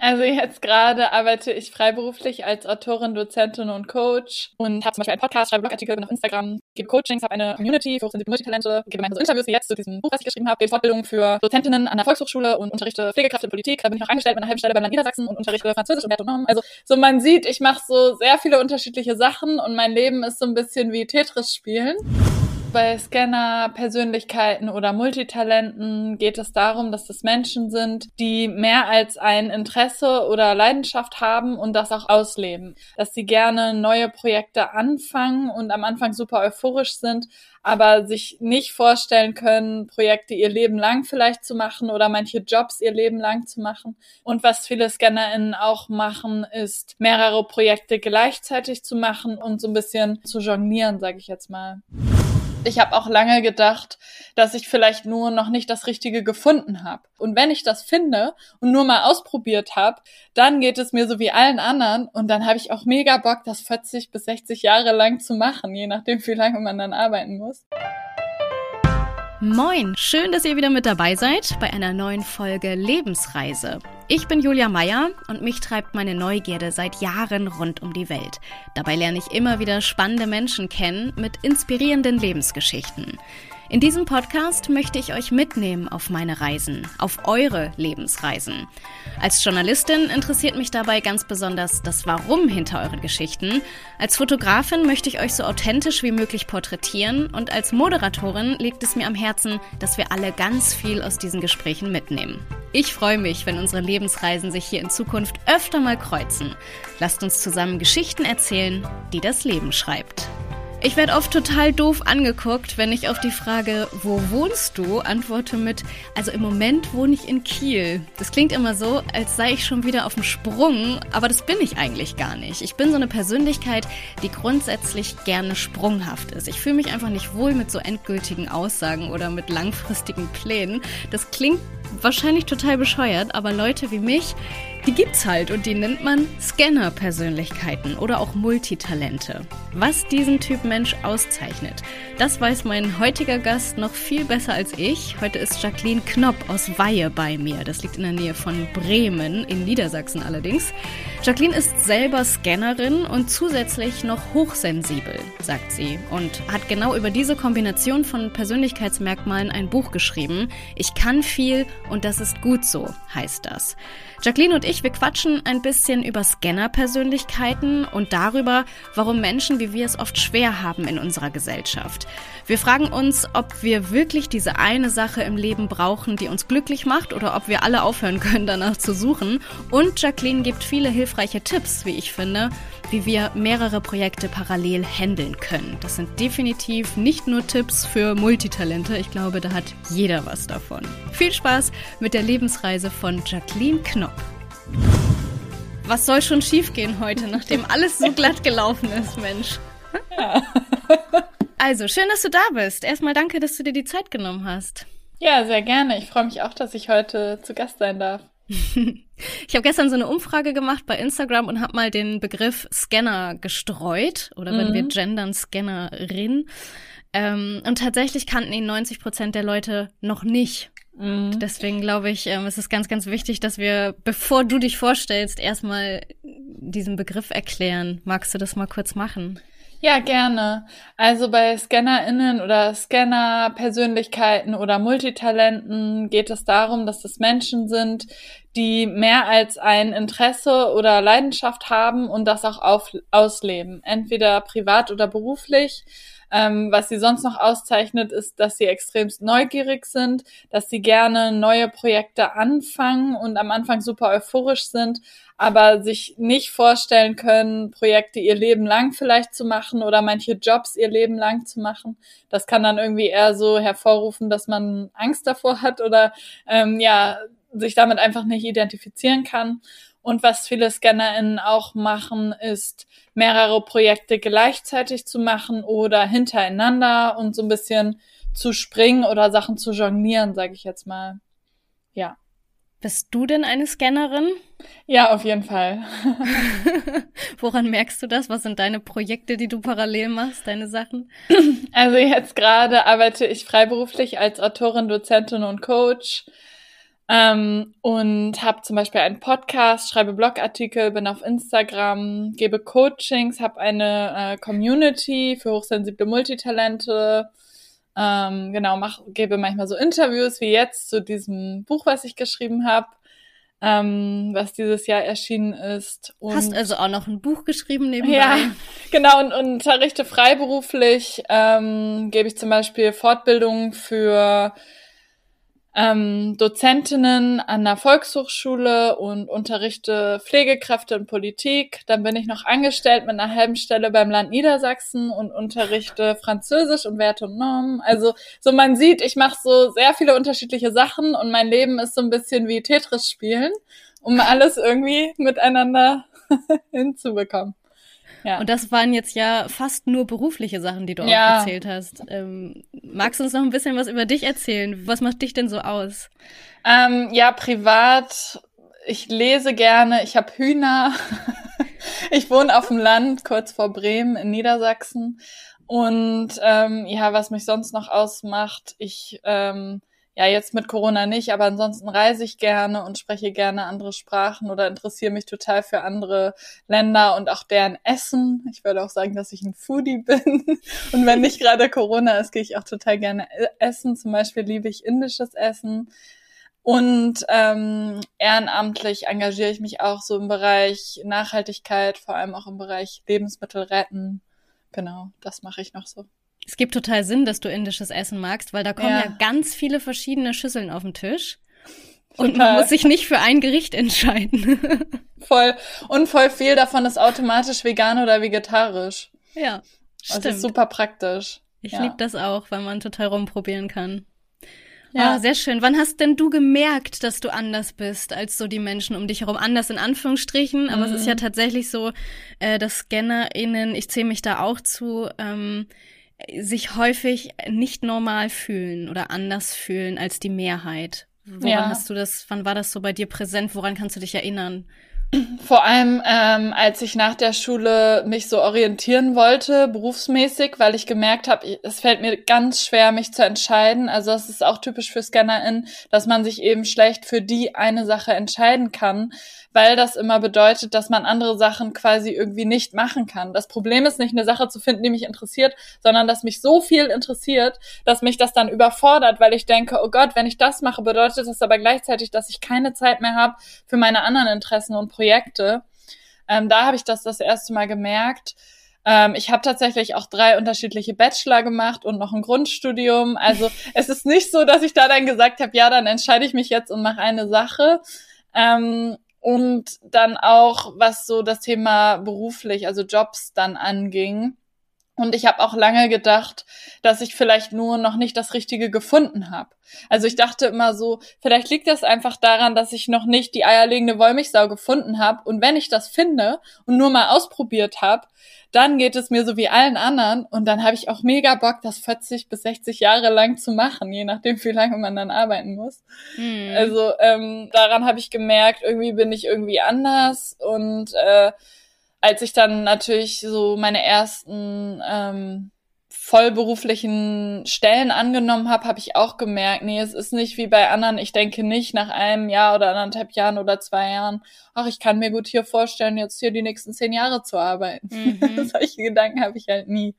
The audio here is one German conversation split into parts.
Also jetzt gerade arbeite ich freiberuflich als Autorin, Dozentin und Coach und habe zum Beispiel einen Podcast, schreibe Blogartikel, bin auf Instagram, gebe Coachings, habe eine Community für hochsensible Multitalente, gebe meine so Interviews wie jetzt zu diesem Buch, was ich geschrieben habe, gebe Fortbildungen für Dozentinnen an der Volkshochschule und unterrichte Pflegekraft in Politik. Da bin ich noch angestellt mit einer halben Stelle beim Land Niedersachsen und unterrichte Französisch und Wertonom. Also so man sieht, ich mache so sehr viele unterschiedliche Sachen und mein Leben ist so ein bisschen wie Tetris spielen. Bei Scanner, Persönlichkeiten oder Multitalenten geht es darum, dass es Menschen sind, die mehr als ein Interesse oder Leidenschaft haben und das auch ausleben. Dass sie gerne neue Projekte anfangen und am Anfang super euphorisch sind, aber sich nicht vorstellen können, Projekte ihr Leben lang vielleicht zu machen oder manche Jobs ihr Leben lang zu machen. Und was viele ScannerInnen auch machen, ist mehrere Projekte gleichzeitig zu machen und so ein bisschen zu jonglieren, sage ich jetzt mal. Ich habe auch lange gedacht, dass ich vielleicht nur noch nicht das Richtige gefunden habe. Und wenn ich das finde und nur mal ausprobiert habe, dann geht es mir so wie allen anderen und dann habe ich auch mega Bock, das 40 bis 60 Jahre lang zu machen, je nachdem, wie lange man dann arbeiten muss. Moin, schön, dass ihr wieder mit dabei seid bei einer neuen Folge Lebensreise. Ich bin Julia Meyer und mich treibt meine Neugierde seit Jahren rund um die Welt. Dabei lerne ich immer wieder spannende Menschen kennen mit inspirierenden Lebensgeschichten. In diesem Podcast möchte ich euch mitnehmen auf meine Reisen, auf eure Lebensreisen. Als Journalistin interessiert mich dabei ganz besonders das Warum hinter euren Geschichten. Als Fotografin möchte ich euch so authentisch wie möglich porträtieren und als Moderatorin liegt es mir am Herzen, dass wir alle ganz viel aus diesen Gesprächen mitnehmen. Ich freue mich, wenn unsere Lebensreisen sich hier in Zukunft öfter mal kreuzen. Lasst uns zusammen Geschichten erzählen, die das Leben schreibt. Ich werde oft total doof angeguckt, wenn ich auf die Frage, wo wohnst du, antworte mit, also im Moment wohne ich in Kiel. Das klingt immer so, als sei ich schon wieder auf dem Sprung, aber das bin ich eigentlich gar nicht. Ich bin so eine Persönlichkeit, die grundsätzlich gerne sprunghaft ist. Ich fühle mich einfach nicht wohl mit so endgültigen Aussagen oder mit langfristigen Plänen. Das klingt wahrscheinlich total bescheuert, aber Leute wie mich, die gibt's halt und die nennt man Scanner-Persönlichkeiten oder auch Multitalente. Was diesen Typ Mensch auszeichnet, das weiß mein heutiger Gast noch viel besser als ich. Heute ist Jacqueline Knopp aus Weihe bei mir. Das liegt in der Nähe von Bremen, in Niedersachsen allerdings. Jacqueline ist selber Scannerin und zusätzlich noch hochsensibel, sagt sie, und hat genau über diese Kombination von Persönlichkeitsmerkmalen ein Buch geschrieben. Ich kann viel und das ist gut so, heißt das. Jacqueline und ich, wir quatschen ein bisschen über Scanner-Persönlichkeiten und darüber, warum Menschen wie wir es oft schwer haben in unserer Gesellschaft. Wir fragen uns, ob wir wirklich diese eine Sache im Leben brauchen, die uns glücklich macht oder ob wir alle aufhören können, danach zu suchen. Und Jacqueline gibt viele hilfreiche Tipps, wie ich finde, wie wir mehrere Projekte parallel handeln können. Das sind definitiv nicht nur Tipps für Multitalente. Ich glaube, da hat jeder was davon. Viel Spaß mit der Lebensreise von Jacqueline Knopp. Was soll schon schiefgehen heute, nachdem alles so glatt gelaufen ist, Mensch? Ja. Also, schön, dass du da bist. Erstmal danke, dass du dir die Zeit genommen hast. Ja, sehr gerne. Ich freue mich auch, dass ich heute zu Gast sein darf. ich habe gestern so eine Umfrage gemacht bei Instagram und habe mal den Begriff Scanner gestreut oder wenn mhm. wir gendern Scannerin. Ähm, und tatsächlich kannten ihn 90 Prozent der Leute noch nicht. Mhm. Deswegen glaube ich, ähm, es ist ganz, ganz wichtig, dass wir, bevor du dich vorstellst, erstmal diesen Begriff erklären. Magst du das mal kurz machen? Ja, gerne. Also bei ScannerInnen oder Scanner-Persönlichkeiten oder Multitalenten geht es darum, dass es Menschen sind, die mehr als ein Interesse oder Leidenschaft haben und das auch auf, ausleben. Entweder privat oder beruflich. Ähm, was sie sonst noch auszeichnet, ist, dass sie extremst neugierig sind, dass sie gerne neue Projekte anfangen und am Anfang super euphorisch sind, aber sich nicht vorstellen können, Projekte ihr Leben lang vielleicht zu machen oder manche Jobs ihr Leben lang zu machen. Das kann dann irgendwie eher so hervorrufen, dass man Angst davor hat oder ähm, ja sich damit einfach nicht identifizieren kann. Und was viele ScannerInnen auch machen, ist mehrere Projekte gleichzeitig zu machen oder hintereinander und so ein bisschen zu springen oder Sachen zu jonglieren, sage ich jetzt mal. Ja. Bist du denn eine Scannerin? Ja, auf jeden Fall. Woran merkst du das? Was sind deine Projekte, die du parallel machst, deine Sachen? Also jetzt gerade arbeite ich freiberuflich als Autorin, Dozentin und Coach Ähm, und habe zum Beispiel einen Podcast, schreibe Blogartikel, bin auf Instagram, gebe Coachings, habe eine äh, Community für hochsensible Multitalente. Ähm, genau, mach, gebe manchmal so Interviews wie jetzt zu diesem Buch, was ich geschrieben habe ähm, was dieses Jahr erschienen ist. Und Hast also auch noch ein Buch geschrieben nebenbei? Ja, genau, und, und unterrichte freiberuflich, ähm, gebe ich zum Beispiel Fortbildungen für ähm, Dozentinnen an der Volkshochschule und unterrichte Pflegekräfte und Politik. Dann bin ich noch angestellt mit einer halben Stelle beim Land Niedersachsen und unterrichte Französisch und Werte und Normen. Also so man sieht, ich mache so sehr viele unterschiedliche Sachen und mein Leben ist so ein bisschen wie Tetris spielen, um alles irgendwie miteinander hinzubekommen. Ja. Und das waren jetzt ja fast nur berufliche Sachen, die du ja. auch erzählt hast. Ähm, magst du uns noch ein bisschen was über dich erzählen? Was macht dich denn so aus? Ähm, ja, privat. Ich lese gerne. Ich habe Hühner. ich wohne auf dem Land, kurz vor Bremen in Niedersachsen. Und ähm, ja, was mich sonst noch ausmacht, ich ähm, ja, jetzt mit Corona nicht, aber ansonsten reise ich gerne und spreche gerne andere Sprachen oder interessiere mich total für andere Länder und auch deren Essen. Ich würde auch sagen, dass ich ein Foodie bin. Und wenn nicht gerade Corona ist, gehe ich auch total gerne essen. Zum Beispiel liebe ich indisches Essen. Und ähm, ehrenamtlich engagiere ich mich auch so im Bereich Nachhaltigkeit, vor allem auch im Bereich Lebensmittel retten. Genau, das mache ich noch so. Es gibt total Sinn, dass du indisches Essen magst, weil da kommen ja, ja ganz viele verschiedene Schüsseln auf den Tisch. Und man muss sich nicht für ein Gericht entscheiden. voll. Und voll viel davon ist automatisch vegan oder vegetarisch. Ja. Stimmt. Das ist super praktisch. Ich ja. liebe das auch, weil man total rumprobieren kann. Ja, oh, sehr schön. Wann hast denn du gemerkt, dass du anders bist als so die Menschen um dich herum? Anders in Anführungsstrichen, aber mhm. es ist ja mhm. tatsächlich so, äh, dass ScannerInnen, ich zähle mich da auch zu, ähm, sich häufig nicht normal fühlen oder anders fühlen als die Mehrheit. Woran ja. hast du das, wann war das so bei dir präsent? Woran kannst du dich erinnern? Vor allem, ähm, als ich nach der Schule mich so orientieren wollte, berufsmäßig, weil ich gemerkt habe, es fällt mir ganz schwer, mich zu entscheiden. Also es ist auch typisch für ScannerInnen, dass man sich eben schlecht für die eine Sache entscheiden kann, weil das immer bedeutet, dass man andere Sachen quasi irgendwie nicht machen kann. Das Problem ist nicht, eine Sache zu finden, die mich interessiert, sondern dass mich so viel interessiert, dass mich das dann überfordert, weil ich denke, oh Gott, wenn ich das mache, bedeutet das aber gleichzeitig, dass ich keine Zeit mehr habe für meine anderen Interessen und Projekte. Ähm, da habe ich das das erste Mal gemerkt. Ähm, ich habe tatsächlich auch drei unterschiedliche Bachelor gemacht und noch ein Grundstudium. Also es ist nicht so, dass ich da dann gesagt habe, ja, dann entscheide ich mich jetzt und mache eine Sache. Ähm, und dann auch, was so das Thema beruflich, also Jobs dann anging. Und ich habe auch lange gedacht, dass ich vielleicht nur noch nicht das Richtige gefunden habe. Also ich dachte immer so, vielleicht liegt das einfach daran, dass ich noch nicht die eierlegende Wollmilchsau gefunden habe. Und wenn ich das finde und nur mal ausprobiert habe, dann geht es mir so wie allen anderen und dann habe ich auch mega Bock, das 40 bis 60 Jahre lang zu machen, je nachdem, wie lange man dann arbeiten muss. Hm. Also ähm, daran habe ich gemerkt, irgendwie bin ich irgendwie anders und äh, als ich dann natürlich so meine ersten ähm, vollberuflichen Stellen angenommen habe, habe ich auch gemerkt, nee, es ist nicht wie bei anderen. Ich denke nicht nach einem Jahr oder anderthalb Jahren oder zwei Jahren, ach, ich kann mir gut hier vorstellen, jetzt hier die nächsten zehn Jahre zu arbeiten. Mhm. Solche Gedanken habe ich halt nie.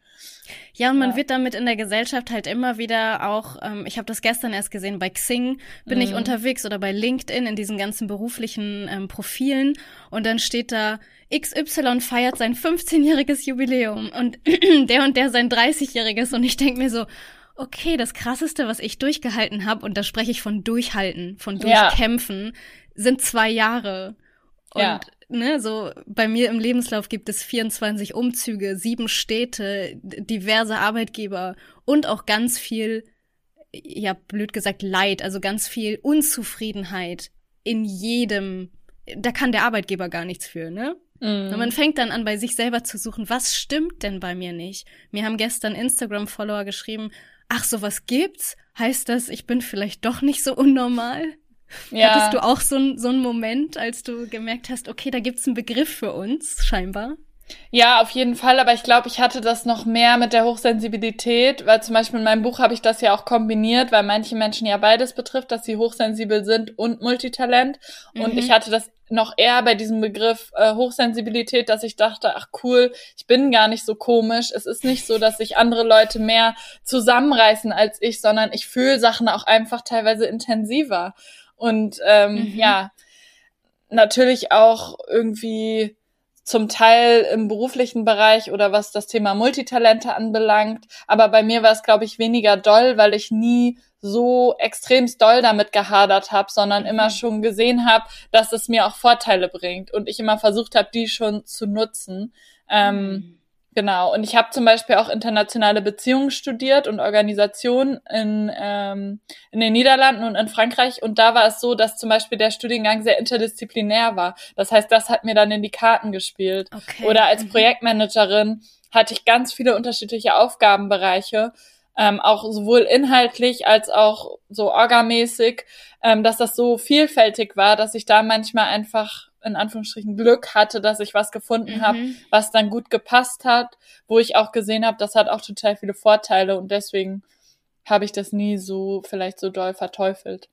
Ja, und man ja. wird damit in der Gesellschaft halt immer wieder auch, ähm, ich habe das gestern erst gesehen, bei Xing bin mhm. ich unterwegs oder bei LinkedIn in diesen ganzen beruflichen ähm, Profilen und dann steht da, XY feiert sein 15-jähriges Jubiläum und der und der sein 30-jähriges und ich denke mir so, okay, das krasseste, was ich durchgehalten habe, und da spreche ich von durchhalten, von durchkämpfen, ja. sind zwei Jahre. Und ja. ne, so bei mir im Lebenslauf gibt es 24 Umzüge, sieben Städte, diverse Arbeitgeber und auch ganz viel, ja, blöd gesagt, Leid, also ganz viel Unzufriedenheit in jedem, da kann der Arbeitgeber gar nichts für, ne? Mhm. Und man fängt dann an, bei sich selber zu suchen, was stimmt denn bei mir nicht? Mir haben gestern Instagram-Follower geschrieben, ach, sowas gibt's? Heißt das, ich bin vielleicht doch nicht so unnormal? Ja. Hattest du auch so, so einen Moment, als du gemerkt hast, okay, da gibt's einen Begriff für uns, scheinbar? Ja, auf jeden Fall, aber ich glaube, ich hatte das noch mehr mit der Hochsensibilität, weil zum Beispiel in meinem Buch habe ich das ja auch kombiniert, weil manche Menschen ja beides betrifft, dass sie hochsensibel sind und Multitalent. Mhm. Und ich hatte das noch eher bei diesem Begriff äh, Hochsensibilität, dass ich dachte, ach cool, ich bin gar nicht so komisch. Es ist nicht so, dass sich andere Leute mehr zusammenreißen als ich, sondern ich fühle Sachen auch einfach teilweise intensiver. Und ähm, mhm. ja, natürlich auch irgendwie zum Teil im beruflichen Bereich oder was das Thema Multitalente anbelangt. Aber bei mir war es, glaube ich, weniger doll, weil ich nie so extremst doll damit gehadert habe, sondern immer mhm. schon gesehen habe, dass es mir auch Vorteile bringt und ich immer versucht habe, die schon zu nutzen. Ähm, mhm. Genau. Und ich habe zum Beispiel auch internationale Beziehungen studiert und Organisation in, ähm, in den Niederlanden und in Frankreich. Und da war es so, dass zum Beispiel der Studiengang sehr interdisziplinär war. Das heißt, das hat mir dann in die Karten gespielt. Okay. Oder als mhm. Projektmanagerin hatte ich ganz viele unterschiedliche Aufgabenbereiche, ähm, auch sowohl inhaltlich als auch so orgamäßig, ähm, dass das so vielfältig war, dass ich da manchmal einfach in Anführungsstrichen Glück hatte, dass ich was gefunden mhm. habe, was dann gut gepasst hat, wo ich auch gesehen habe, das hat auch total viele Vorteile und deswegen habe ich das nie so vielleicht so doll verteufelt.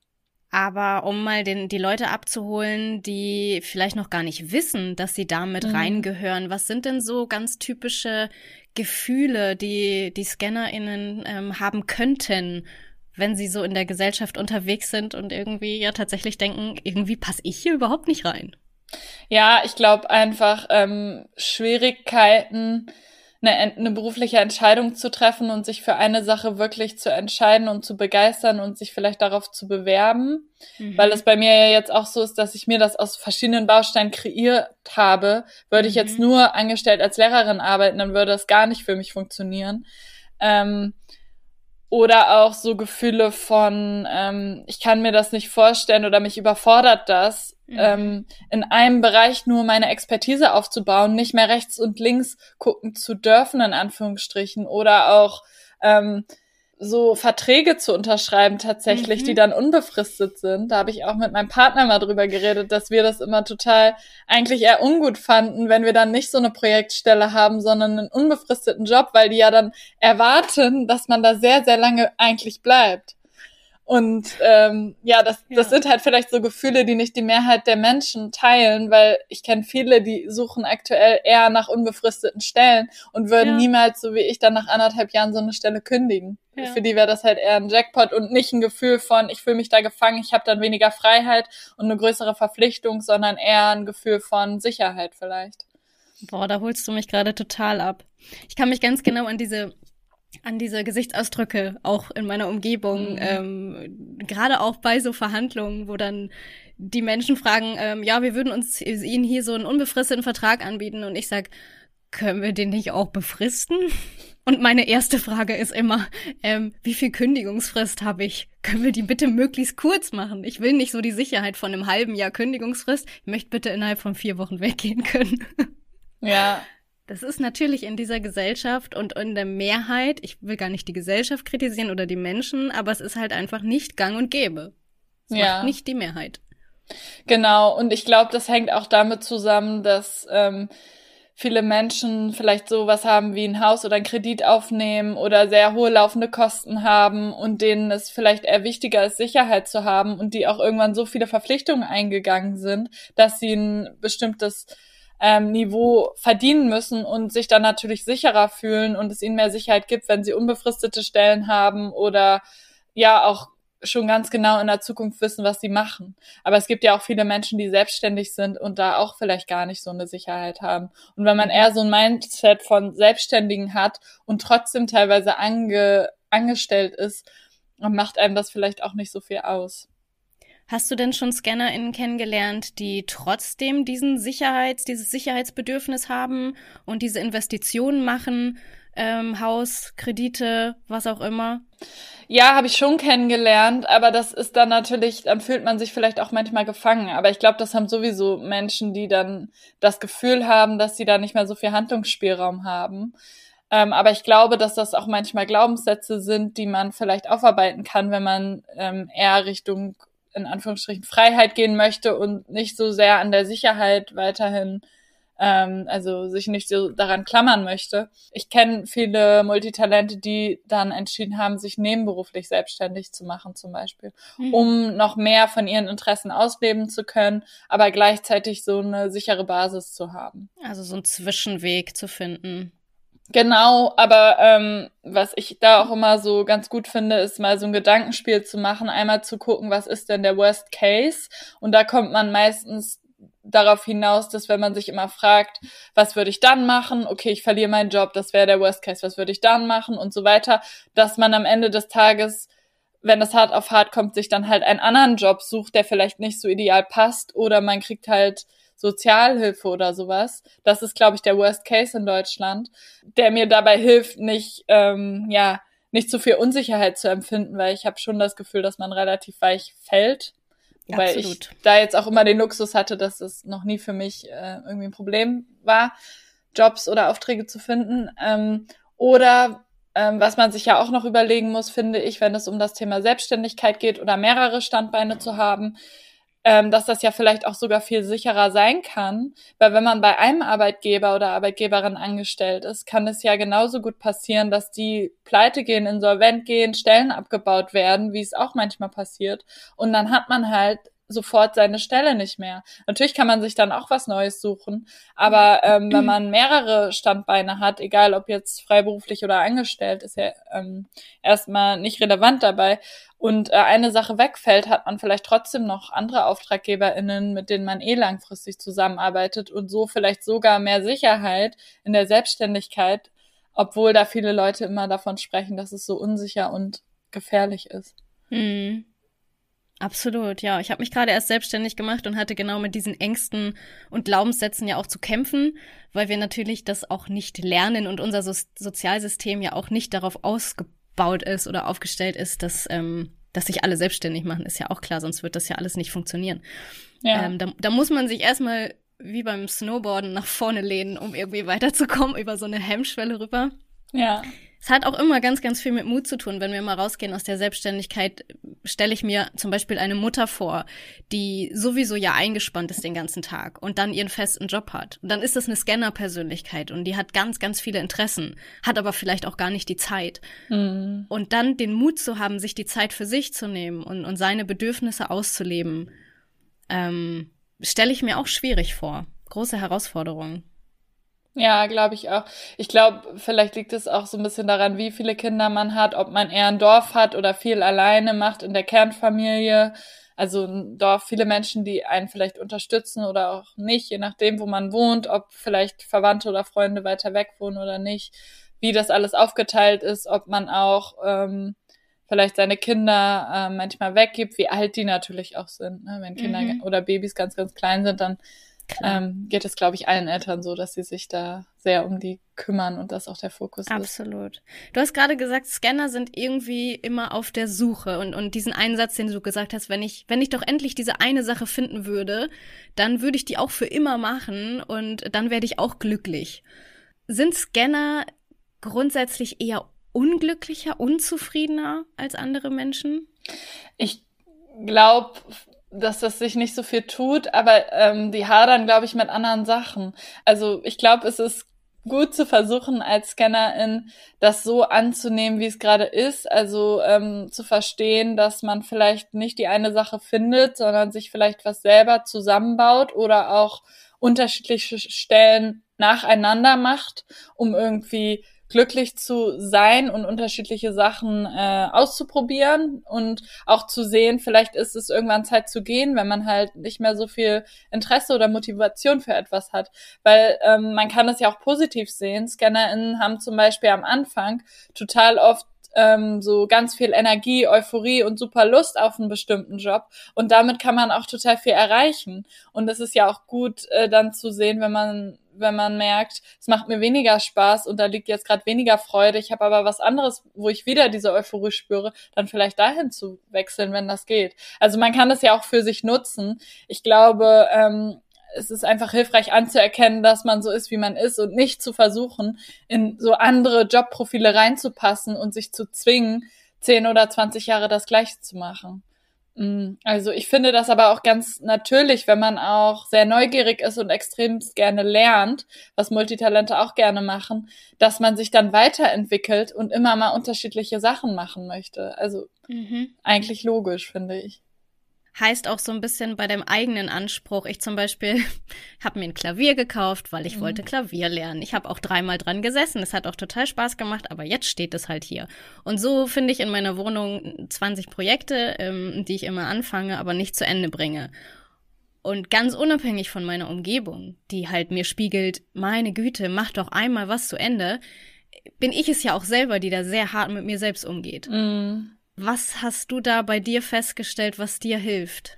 Aber um mal den, die Leute abzuholen, die vielleicht noch gar nicht wissen, dass sie damit mhm. reingehören, was sind denn so ganz typische Gefühle, die die ScannerInnen ähm, haben könnten, wenn sie so in der Gesellschaft unterwegs sind und irgendwie ja tatsächlich denken, irgendwie passe ich hier überhaupt nicht rein? Ja, ich glaube einfach ähm, Schwierigkeiten, eine, eine berufliche Entscheidung zu treffen und sich für eine Sache wirklich zu entscheiden und zu begeistern und sich vielleicht darauf zu bewerben. Mhm. Weil es bei mir ja jetzt auch so ist, dass ich mir das aus verschiedenen Bausteinen kreiert habe. Würde mhm. ich jetzt mhm. nur angestellt als Lehrerin arbeiten, dann würde das gar nicht für mich funktionieren. Ähm, oder auch so Gefühle von, ähm, ich kann mir das nicht vorstellen oder mich überfordert das Mhm. Ähm, in einem Bereich nur meine Expertise aufzubauen, nicht mehr rechts und links gucken zu dürfen, in Anführungsstrichen, oder auch ähm, so Verträge zu unterschreiben tatsächlich, mhm. die dann unbefristet sind. Da habe ich auch mit meinem Partner mal drüber geredet, dass wir das immer total eigentlich eher ungut fanden, wenn wir dann nicht so eine Projektstelle haben, sondern einen unbefristeten Job, weil die ja dann erwarten, dass man da sehr, sehr lange eigentlich bleibt. Und ähm, ja, das, ja. das sind halt vielleicht so Gefühle, die nicht die Mehrheit der Menschen teilen, weil ich kenne viele, die suchen aktuell eher nach unbefristeten Stellen und würden ja. niemals, so wie ich, dann nach anderthalb Jahren so eine Stelle kündigen. Ja. Für die wäre das halt eher ein Jackpot und nicht ein Gefühl von, ich fühle mich da gefangen, ich habe dann weniger Freiheit und eine größere Verpflichtung, sondern eher ein Gefühl von Sicherheit vielleicht. Boah, da holst du mich gerade total ab. Ich kann mich ganz genau an diese an diese Gesichtsausdrücke auch in meiner Umgebung, mhm. ähm, gerade auch bei so Verhandlungen, wo dann die Menschen fragen, ähm, ja, wir würden uns ihnen hier so einen unbefristeten Vertrag anbieten und ich sag, können wir den nicht auch befristen? Und meine erste Frage ist immer, ähm, wie viel Kündigungsfrist habe ich? Können wir die bitte möglichst kurz machen? Ich will nicht so die Sicherheit von einem halben Jahr Kündigungsfrist. Ich möchte bitte innerhalb von vier Wochen weggehen können. Ja, das ist natürlich in dieser Gesellschaft und in der Mehrheit, ich will gar nicht die Gesellschaft kritisieren oder die Menschen, aber es ist halt einfach nicht gang und gäbe. Es ja. macht nicht die Mehrheit. Genau, und ich glaube, das hängt auch damit zusammen, dass ähm, viele Menschen vielleicht sowas haben wie ein Haus oder einen Kredit aufnehmen oder sehr hohe laufende Kosten haben und denen es vielleicht eher wichtiger ist, Sicherheit zu haben und die auch irgendwann so viele Verpflichtungen eingegangen sind, dass sie ein bestimmtes ähm, Niveau verdienen müssen und sich dann natürlich sicherer fühlen und es ihnen mehr Sicherheit gibt, wenn sie unbefristete Stellen haben oder ja auch schon ganz genau in der Zukunft wissen, was sie machen. Aber es gibt ja auch viele Menschen, die selbstständig sind und da auch vielleicht gar nicht so eine Sicherheit haben. Und wenn man eher so ein Mindset von Selbstständigen hat und trotzdem teilweise ange angestellt ist, macht einem das vielleicht auch nicht so viel aus. Hast du denn schon ScannerInnen kennengelernt, die trotzdem diesen Sicherheits, dieses Sicherheitsbedürfnis haben und diese Investitionen machen, ähm, Haus, Kredite, was auch immer? Ja, habe ich schon kennengelernt, aber das ist dann natürlich, dann fühlt man sich vielleicht auch manchmal gefangen. Aber ich glaube, das haben sowieso Menschen, die dann das Gefühl haben, dass sie da nicht mehr so viel Handlungsspielraum haben. Ähm, aber ich glaube, dass das auch manchmal Glaubenssätze sind, die man vielleicht aufarbeiten kann, wenn man ähm, eher Richtung in Anführungsstrichen Freiheit gehen möchte und nicht so sehr an der Sicherheit weiterhin ähm, also sich nicht so daran klammern möchte. Ich kenne viele Multitalente, die dann entschieden haben, sich nebenberuflich selbstständig zu machen zum Beispiel, mhm. um noch mehr von ihren Interessen ausleben zu können, aber gleichzeitig so eine sichere Basis zu haben. Also so einen Zwischenweg zu finden. Genau, aber ähm, was ich da auch immer so ganz gut finde, ist mal so ein Gedankenspiel zu machen, einmal zu gucken, was ist denn der Worst Case? Und da kommt man meistens darauf hinaus, dass wenn man sich immer fragt, was würde ich dann machen? Okay, ich verliere meinen Job, das wäre der Worst Case, was würde ich dann machen und so weiter, dass man am Ende des Tages, wenn das hart auf hart kommt, sich dann halt einen anderen Job sucht, der vielleicht nicht so ideal passt oder man kriegt halt Sozialhilfe oder sowas. Das ist, glaube ich, der Worst Case in Deutschland, der mir dabei hilft, nicht, ähm, ja, nicht zu viel Unsicherheit zu empfinden, weil ich habe schon das Gefühl, dass man relativ weich fällt. Wobei Absolut. ich da jetzt auch immer den Luxus hatte, dass es noch nie für mich äh, irgendwie ein Problem war, Jobs oder Aufträge zu finden. Ähm, oder ähm, was man sich ja auch noch überlegen muss, finde ich, wenn es um das Thema Selbstständigkeit geht oder mehrere Standbeine zu haben, ähm, dass das ja vielleicht auch sogar viel sicherer sein kann, weil wenn man bei einem Arbeitgeber oder Arbeitgeberin angestellt ist, kann es ja genauso gut passieren, dass die pleite gehen, insolvent gehen, Stellen abgebaut werden, wie es auch manchmal passiert. Und dann hat man halt sofort seine Stelle nicht mehr. Natürlich kann man sich dann auch was Neues suchen, aber ähm, wenn man mehrere Standbeine hat, egal ob jetzt freiberuflich oder angestellt, ist ja ähm, erstmal nicht relevant dabei und äh, eine Sache wegfällt, hat man vielleicht trotzdem noch andere AuftraggeberInnen, mit denen man eh langfristig zusammenarbeitet und so vielleicht sogar mehr Sicherheit in der Selbstständigkeit, obwohl da viele Leute immer davon sprechen, dass es so unsicher und gefährlich ist. Mhm. Absolut, ja. Ich habe mich gerade erst selbstständig gemacht und hatte genau mit diesen Ängsten und Glaubenssätzen ja auch zu kämpfen, weil wir natürlich das auch nicht lernen und unser so Sozialsystem ja auch nicht darauf ausgebaut ist oder aufgestellt ist, dass, ähm, dass sich alle selbstständig machen, ist ja auch klar, sonst wird das ja alles nicht funktionieren. Ja. Ähm, da, da muss man sich erstmal wie beim Snowboarden nach vorne lehnen, um irgendwie weiterzukommen über so eine Hemmschwelle rüber. Ja. Es hat auch immer ganz, ganz viel mit Mut zu tun. Wenn wir mal rausgehen aus der Selbstständigkeit, stelle ich mir zum Beispiel eine Mutter vor, die sowieso ja eingespannt ist den ganzen Tag und dann ihren festen Job hat. Und dann ist das eine Scanner-Persönlichkeit und die hat ganz, ganz viele Interessen, hat aber vielleicht auch gar nicht die Zeit. Mhm. Und dann den Mut zu haben, sich die Zeit für sich zu nehmen und, und seine Bedürfnisse auszuleben, ähm, stelle ich mir auch schwierig vor. Große Herausforderung. Ja, glaube ich auch. Ich glaube, vielleicht liegt es auch so ein bisschen daran, wie viele Kinder man hat, ob man eher ein Dorf hat oder viel alleine macht in der Kernfamilie. Also ein Dorf, viele Menschen, die einen vielleicht unterstützen oder auch nicht, je nachdem, wo man wohnt, ob vielleicht Verwandte oder Freunde weiter weg wohnen oder nicht, wie das alles aufgeteilt ist, ob man auch ähm, vielleicht seine Kinder äh, manchmal weggibt, wie alt die natürlich auch sind. Ne? Wenn Kinder mhm. oder Babys ganz, ganz klein sind, dann ähm, geht es, glaube ich, allen Eltern so, dass sie sich da sehr um die kümmern und das auch der Fokus Absolut. ist. Absolut. Du hast gerade gesagt, Scanner sind irgendwie immer auf der Suche und, und diesen einen Satz, den du gesagt hast, wenn ich, wenn ich doch endlich diese eine Sache finden würde, dann würde ich die auch für immer machen und dann werde ich auch glücklich. Sind Scanner grundsätzlich eher unglücklicher, unzufriedener als andere Menschen? Ich glaube, dass das sich nicht so viel tut, aber ähm, die hadern, glaube ich, mit anderen Sachen. Also ich glaube, es ist gut zu versuchen, als Scannerin das so anzunehmen, wie es gerade ist. Also ähm, zu verstehen, dass man vielleicht nicht die eine Sache findet, sondern sich vielleicht was selber zusammenbaut oder auch unterschiedliche Stellen nacheinander macht, um irgendwie glücklich zu sein und unterschiedliche Sachen äh, auszuprobieren und auch zu sehen, vielleicht ist es irgendwann Zeit zu gehen, wenn man halt nicht mehr so viel Interesse oder Motivation für etwas hat. Weil ähm, man kann es ja auch positiv sehen. ScannerInnen haben zum Beispiel am Anfang total oft ähm, so ganz viel Energie, Euphorie und super Lust auf einen bestimmten Job. Und damit kann man auch total viel erreichen. Und es ist ja auch gut, äh, dann zu sehen, wenn man wenn man merkt, es macht mir weniger Spaß und da liegt jetzt gerade weniger Freude, ich habe aber was anderes, wo ich wieder diese Euphorie spüre, dann vielleicht dahin zu wechseln, wenn das geht. Also man kann das ja auch für sich nutzen. Ich glaube, ähm, es ist einfach hilfreich anzuerkennen, dass man so ist, wie man ist und nicht zu versuchen, in so andere Jobprofile reinzupassen und sich zu zwingen, zehn oder zwanzig Jahre das Gleiche zu machen. Mm, also ich finde das aber auch ganz natürlich, wenn man auch sehr neugierig ist und extrem gerne lernt, was Multitalente auch gerne machen, dass man sich dann weiterentwickelt und immer mal unterschiedliche Sachen machen möchte. Also mhm. eigentlich logisch, finde ich heißt auch so ein bisschen bei dem eigenen Anspruch. Ich zum Beispiel habe mir ein Klavier gekauft, weil ich mhm. wollte Klavier lernen. Ich habe auch dreimal dran gesessen. Es hat auch total Spaß gemacht, aber jetzt steht es halt hier. Und so finde ich in meiner Wohnung 20 Projekte, ähm, die ich immer anfange, aber nicht zu Ende bringe. Und ganz unabhängig von meiner Umgebung, die halt mir spiegelt, meine Güte, mach doch einmal was zu Ende, bin ich es ja auch selber, die da sehr hart mit mir selbst umgeht. Mhm. Was hast du da bei dir festgestellt, was dir hilft?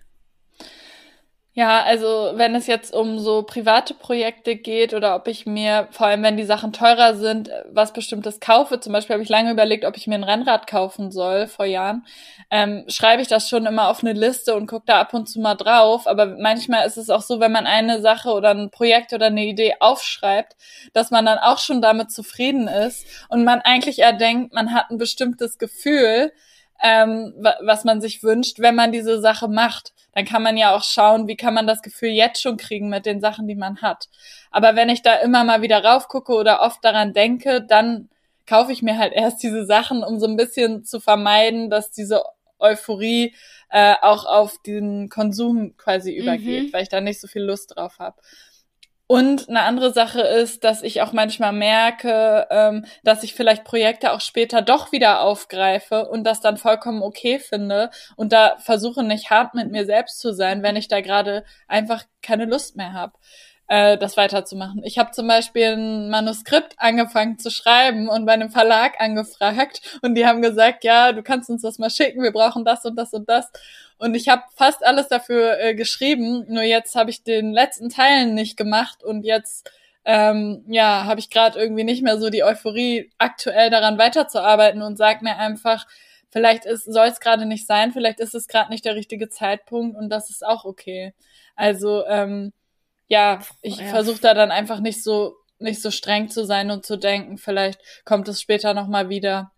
Ja, also wenn es jetzt um so private Projekte geht oder ob ich mir, vor allem wenn die Sachen teurer sind, was bestimmtes kaufe, zum Beispiel habe ich lange überlegt, ob ich mir ein Rennrad kaufen soll vor Jahren, ähm, schreibe ich das schon immer auf eine Liste und gucke da ab und zu mal drauf. Aber manchmal ist es auch so, wenn man eine Sache oder ein Projekt oder eine Idee aufschreibt, dass man dann auch schon damit zufrieden ist und man eigentlich eher denkt, man hat ein bestimmtes Gefühl, ähm, was man sich wünscht, wenn man diese Sache macht. Dann kann man ja auch schauen, wie kann man das Gefühl jetzt schon kriegen mit den Sachen, die man hat. Aber wenn ich da immer mal wieder raufgucke oder oft daran denke, dann kaufe ich mir halt erst diese Sachen, um so ein bisschen zu vermeiden, dass diese Euphorie äh, auch auf den Konsum quasi übergeht, mhm. weil ich da nicht so viel Lust drauf habe. Und eine andere Sache ist, dass ich auch manchmal merke, ähm, dass ich vielleicht Projekte auch später doch wieder aufgreife und das dann vollkommen okay finde und da versuche nicht hart mit mir selbst zu sein, wenn ich da gerade einfach keine Lust mehr habe äh, das weiterzumachen. Ich habe zum Beispiel ein Manuskript angefangen zu schreiben und bei einem Verlag angefragt und die haben gesagt, ja, du kannst uns das mal schicken, wir brauchen das und das und das. Und ich habe fast alles dafür äh, geschrieben, nur jetzt habe ich den letzten Teilen nicht gemacht und jetzt ähm, ja, habe ich gerade irgendwie nicht mehr so die Euphorie, aktuell daran weiterzuarbeiten und sag mir einfach, vielleicht soll es gerade nicht sein, vielleicht ist es gerade nicht der richtige Zeitpunkt und das ist auch okay. Also ähm, ja, ich ja. versuche da dann einfach nicht so nicht so streng zu sein und zu denken, vielleicht kommt es später noch mal wieder.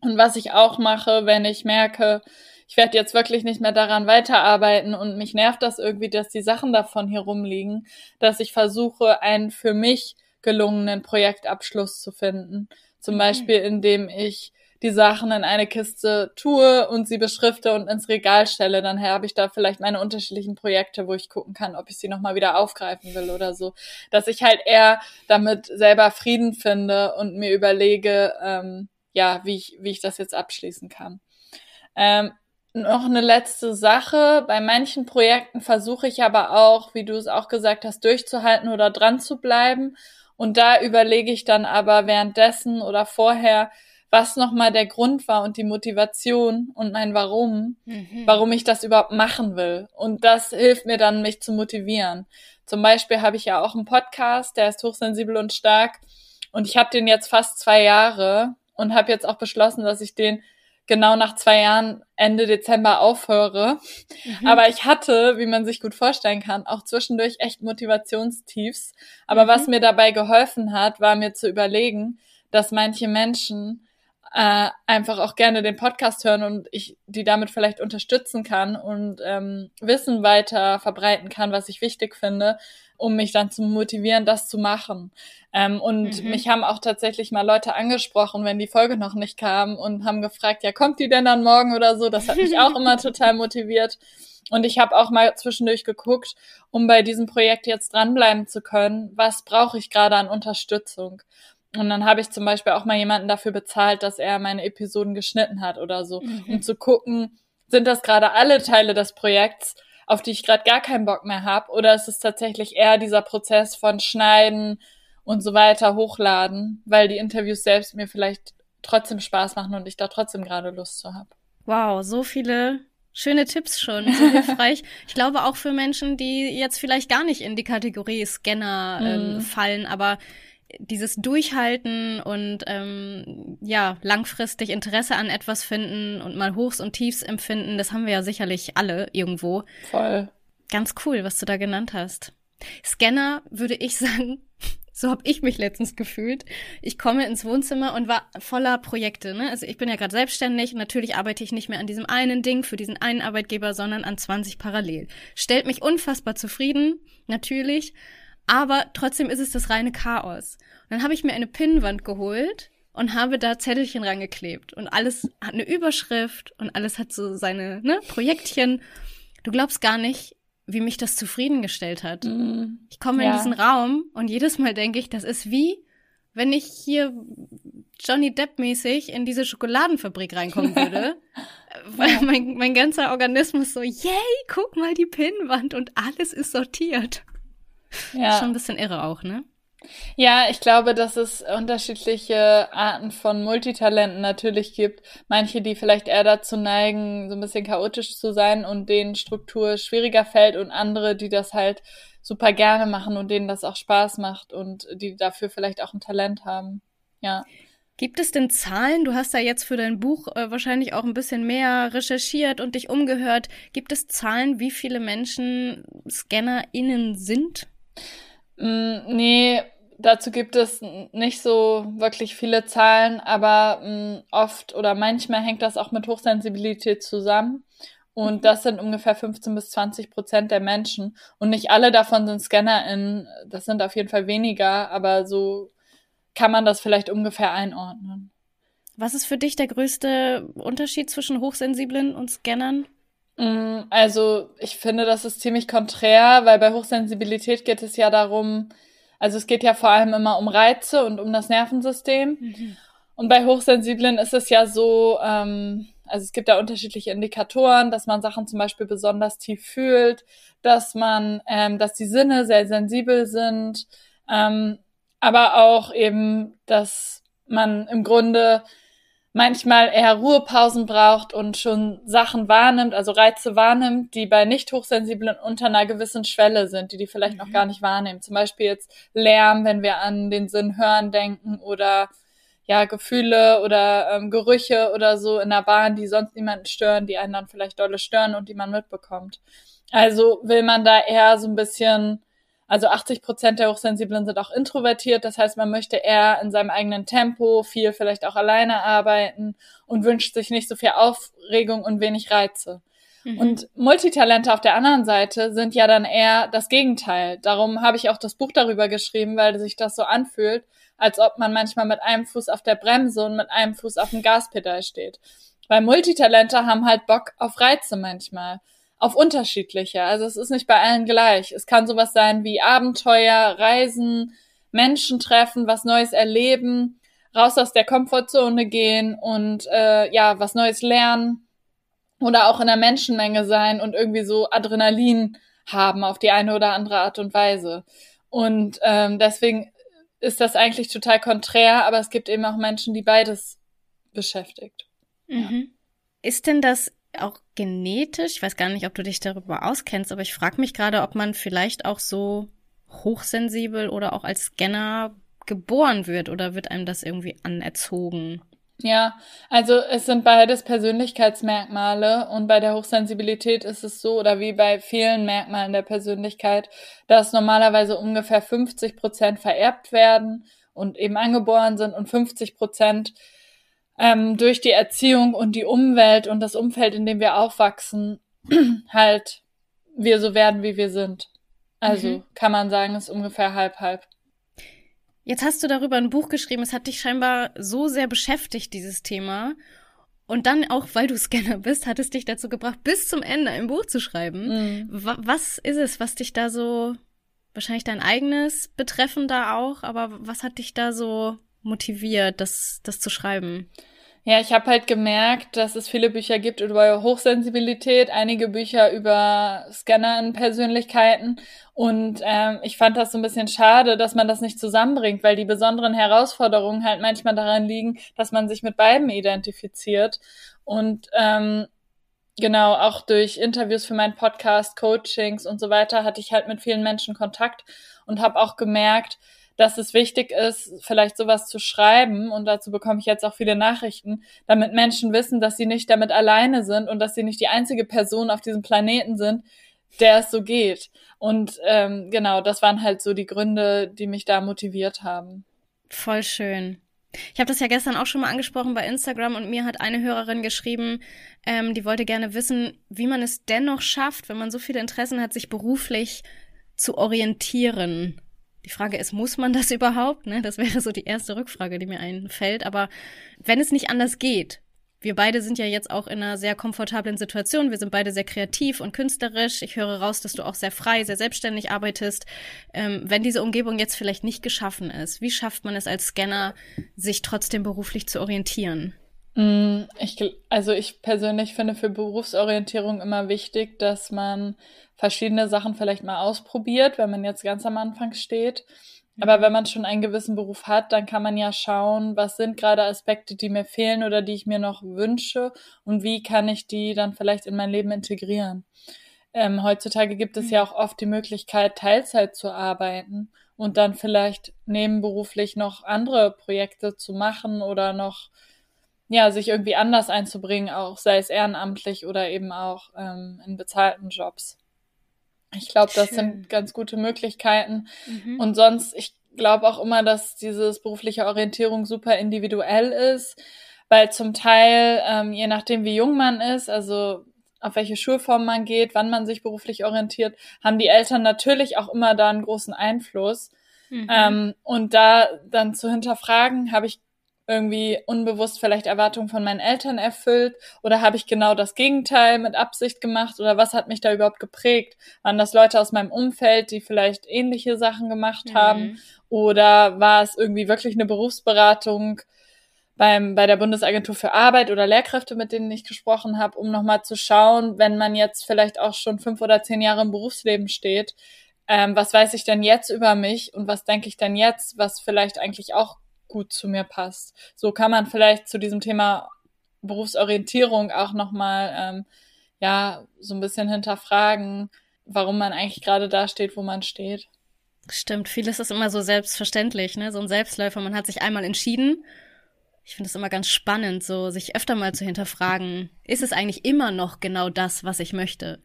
Und was ich auch mache, wenn ich merke, ich werde jetzt wirklich nicht mehr daran weiterarbeiten und mich nervt das irgendwie, dass die Sachen davon hier rumliegen, dass ich versuche, einen für mich gelungenen Projektabschluss zu finden. Zum mhm. Beispiel, indem ich die Sachen in eine Kiste tue und sie beschrifte und ins Regal stelle, dann habe ich da vielleicht meine unterschiedlichen Projekte, wo ich gucken kann, ob ich sie nochmal wieder aufgreifen will oder so. Dass ich halt eher damit selber Frieden finde und mir überlege, ähm, ja, wie ich, wie ich das jetzt abschließen kann. Ähm, noch eine letzte Sache. Bei manchen Projekten versuche ich aber auch, wie du es auch gesagt hast, durchzuhalten oder dran zu bleiben. Und da überlege ich dann aber währenddessen oder vorher, was nochmal der Grund war und die Motivation und mein Warum, mhm. warum ich das überhaupt machen will. Und das hilft mir dann, mich zu motivieren. Zum Beispiel habe ich ja auch einen Podcast, der ist hochsensibel und stark. Und ich habe den jetzt fast zwei Jahre und habe jetzt auch beschlossen, dass ich den genau nach zwei Jahren Ende Dezember aufhöre. Mhm. Aber ich hatte, wie man sich gut vorstellen kann, auch zwischendurch echt Motivationstiefs. Aber mhm. was mir dabei geholfen hat, war mir zu überlegen, dass manche Menschen äh, einfach auch gerne den Podcast hören und ich die damit vielleicht unterstützen kann und ähm, Wissen weiter verbreiten kann, was ich wichtig finde, um mich dann zu motivieren, das zu machen. Ähm, und mhm. mich haben auch tatsächlich mal Leute angesprochen, wenn die Folge noch nicht kam und haben gefragt, ja, kommt die denn dann morgen oder so? Das hat mich auch immer total motiviert. Und ich habe auch mal zwischendurch geguckt, um bei diesem Projekt jetzt dranbleiben zu können, was brauche ich gerade an Unterstützung. Und dann habe ich zum Beispiel auch mal jemanden dafür bezahlt, dass er meine Episoden geschnitten hat oder so, mhm. um zu gucken, sind das gerade alle Teile des Projekts, auf die ich gerade gar keinen Bock mehr habe, oder ist es tatsächlich eher dieser Prozess von Schneiden und so weiter, hochladen, weil die Interviews selbst mir vielleicht trotzdem Spaß machen und ich da trotzdem gerade Lust zu habe. Wow, so viele schöne Tipps schon, so hilfreich. ich glaube auch für Menschen, die jetzt vielleicht gar nicht in die Kategorie Scanner ähm, mm. fallen, aber dieses Durchhalten und ähm, ja, langfristig Interesse an etwas finden und mal Hochs und Tiefs empfinden, das haben wir ja sicherlich alle irgendwo. Voll. Ganz cool, was du da genannt hast. Scanner würde ich sagen, So habe ich mich letztens gefühlt. Ich komme ins Wohnzimmer und war voller Projekte. Ne? Also ich bin ja gerade selbstständig und natürlich arbeite ich nicht mehr an diesem einen Ding für diesen einen Arbeitgeber, sondern an 20 parallel. Stellt mich unfassbar zufrieden, natürlich, aber trotzdem ist es das reine Chaos. Und dann habe ich mir eine Pinnwand geholt und habe da Zettelchen rangeklebt und alles hat eine Überschrift und alles hat so seine ne, Projektchen. Du glaubst gar nicht, wie mich das zufriedengestellt hat. Mm, ich komme ja. in diesen Raum und jedes Mal denke ich, das ist wie, wenn ich hier Johnny Depp-mäßig in diese Schokoladenfabrik reinkommen würde. weil mein, mein ganzer Organismus so, yay, guck mal die Pinnwand und alles ist sortiert. Ja. Schon ein bisschen irre auch, ne? Ja, ich glaube, dass es unterschiedliche Arten von Multitalenten natürlich gibt. Manche, die vielleicht eher dazu neigen, so ein bisschen chaotisch zu sein und denen Struktur schwieriger fällt und andere, die das halt super gerne machen und denen das auch Spaß macht und die dafür vielleicht auch ein Talent haben. Ja. Gibt es denn Zahlen? Du hast da jetzt für dein Buch äh, wahrscheinlich auch ein bisschen mehr recherchiert und dich umgehört. Gibt es Zahlen, wie viele Menschen ScannerInnen sind? Mm, nee, dazu gibt es nicht so wirklich viele Zahlen, aber mh, mm, oft oder manchmal hängt das auch mit Hochsensibilität zusammen. Und mhm. das sind ungefähr 15 bis 20 Prozent der Menschen. Und nicht alle davon sind ScannerInnen. Das sind auf jeden Fall weniger, aber so kann man das vielleicht ungefähr einordnen. Was ist für dich der größte Unterschied zwischen Hochsensiblen und Scannern? Mm, also ich finde, das ist ziemlich konträr, weil bei Hochsensibilität geht es ja darum, also es geht ja vor allem immer um Reize und um das Nervensystem. Mhm. Und bei Hochsensiblen ist es ja so, ähm, also es gibt da unterschiedliche Indikatoren, dass man Sachen zum Beispiel besonders tief fühlt, dass man, ähm, dass die Sinne sehr sensibel sind, ähm, aber auch eben, dass man im Grunde manchmal eher Ruhepausen braucht und schon Sachen wahrnimmt, also Reize wahrnimmt, die bei nicht hochsensiblen unter einer gewissen Schwelle sind, die die vielleicht mhm. noch gar nicht wahrnehmen. Zum Beispiel jetzt Lärm, wenn wir an den Sinn hören denken oder ja Gefühle oder ähm, Gerüche oder so in der Bahn, die sonst niemanden stören, die einen dann vielleicht dolle stören und die man mitbekommt. Also will man da eher so ein bisschen also 80 Prozent der Hochsensiblen sind auch introvertiert. Das heißt, man möchte eher in seinem eigenen Tempo, viel vielleicht auch alleine arbeiten und wünscht sich nicht so viel Aufregung und wenig Reize. Mhm. Und Multitalente auf der anderen Seite sind ja dann eher das Gegenteil. Darum habe ich auch das Buch darüber geschrieben, weil sich das so anfühlt, als ob man manchmal mit einem Fuß auf der Bremse und mit einem Fuß auf dem Gaspedal steht. Weil Multitalente haben halt Bock auf Reize manchmal auf unterschiedliche. Also es ist nicht bei allen gleich. Es kann sowas sein wie Abenteuer, Reisen, Menschen treffen, was Neues erleben, raus aus der Komfortzone gehen und äh, ja, was Neues lernen oder auch in der Menschenmenge sein und irgendwie so Adrenalin haben auf die eine oder andere Art und Weise. Und ähm, deswegen ist das eigentlich total konträr, aber es gibt eben auch Menschen, die beides beschäftigt. Mhm. Ja. Ist denn das auch genetisch, ich weiß gar nicht, ob du dich darüber auskennst, aber ich frage mich gerade, ob man vielleicht auch so hochsensibel oder auch als Scanner geboren wird oder wird einem das irgendwie anerzogen? Ja, also es sind beides Persönlichkeitsmerkmale und bei der Hochsensibilität ist es so oder wie bei vielen Merkmalen der Persönlichkeit, dass normalerweise ungefähr 50 Prozent vererbt werden und eben angeboren sind und 50 Prozent ähm, durch die Erziehung und die Umwelt und das Umfeld, in dem wir aufwachsen, halt wir so werden, wie wir sind. Also mhm. kann man sagen, ist ungefähr halb halb. Jetzt hast du darüber ein Buch geschrieben. Es hat dich scheinbar so sehr beschäftigt, dieses Thema. Und dann auch, weil du Scanner bist, hat es dich dazu gebracht, bis zum Ende ein Buch zu schreiben. Mhm. Was ist es, was dich da so, wahrscheinlich dein eigenes Betreffen da auch, aber was hat dich da so motiviert, das, das zu schreiben? Ja, ich habe halt gemerkt, dass es viele Bücher gibt über Hochsensibilität, einige Bücher über Scanner-Persönlichkeiten. Und ähm, ich fand das so ein bisschen schade, dass man das nicht zusammenbringt, weil die besonderen Herausforderungen halt manchmal daran liegen, dass man sich mit beiden identifiziert. Und ähm, genau, auch durch Interviews für meinen Podcast, Coachings und so weiter hatte ich halt mit vielen Menschen Kontakt und habe auch gemerkt, dass es wichtig ist, vielleicht sowas zu schreiben. Und dazu bekomme ich jetzt auch viele Nachrichten, damit Menschen wissen, dass sie nicht damit alleine sind und dass sie nicht die einzige Person auf diesem Planeten sind, der es so geht. Und ähm, genau, das waren halt so die Gründe, die mich da motiviert haben. Voll schön. Ich habe das ja gestern auch schon mal angesprochen bei Instagram und mir hat eine Hörerin geschrieben, ähm, die wollte gerne wissen, wie man es dennoch schafft, wenn man so viele Interessen hat, sich beruflich zu orientieren. Die Frage ist, muss man das überhaupt? Ne? Das wäre so die erste Rückfrage, die mir einfällt. Aber wenn es nicht anders geht, wir beide sind ja jetzt auch in einer sehr komfortablen Situation. Wir sind beide sehr kreativ und künstlerisch. Ich höre raus, dass du auch sehr frei, sehr selbstständig arbeitest. Ähm, wenn diese Umgebung jetzt vielleicht nicht geschaffen ist, wie schafft man es als Scanner, sich trotzdem beruflich zu orientieren? Mm, ich, also ich persönlich finde für Berufsorientierung immer wichtig, dass man verschiedene Sachen vielleicht mal ausprobiert, wenn man jetzt ganz am Anfang steht aber wenn man schon einen gewissen Beruf hat, dann kann man ja schauen, was sind gerade Aspekte, die mir fehlen oder die ich mir noch wünsche und wie kann ich die dann vielleicht in mein Leben integrieren. Ähm, heutzutage gibt es ja mhm. auch oft die Möglichkeit, Teilzeit zu arbeiten und dann vielleicht nebenberuflich noch andere Projekte zu machen oder noch ja sich irgendwie anders einzubringen, auch sei es ehrenamtlich oder eben auch ähm, in bezahlten Jobs. Ich glaube, das sind ganz gute Möglichkeiten. Mhm. Und sonst, ich glaube auch immer, dass dieses berufliche Orientierung super individuell ist, weil zum Teil, ähm, je nachdem, wie jung man ist, also auf welche Schulform man geht, wann man sich beruflich orientiert, haben die Eltern natürlich auch immer da einen großen Einfluss. Mhm. Ähm, und da dann zu hinterfragen, habe ich irgendwie unbewusst vielleicht Erwartungen von meinen Eltern erfüllt oder habe ich genau das Gegenteil mit Absicht gemacht oder was hat mich da überhaupt geprägt? Waren das Leute aus meinem Umfeld, die vielleicht ähnliche Sachen gemacht mhm. haben oder war es irgendwie wirklich eine Berufsberatung beim bei der Bundesagentur für Arbeit oder Lehrkräfte, mit denen ich gesprochen habe, um nochmal zu schauen, wenn man jetzt vielleicht auch schon fünf oder zehn Jahre im Berufsleben steht, ähm, was weiß ich denn jetzt über mich und was denke ich denn jetzt, was vielleicht eigentlich auch gut zu mir passt. So kann man vielleicht zu diesem Thema Berufsorientierung auch nochmal, ähm, ja, so ein bisschen hinterfragen, warum man eigentlich gerade da steht, wo man steht. Stimmt, vieles ist immer so selbstverständlich, ne? So ein Selbstläufer, man hat sich einmal entschieden. Ich finde es immer ganz spannend, so sich öfter mal zu hinterfragen, ist es eigentlich immer noch genau das, was ich möchte?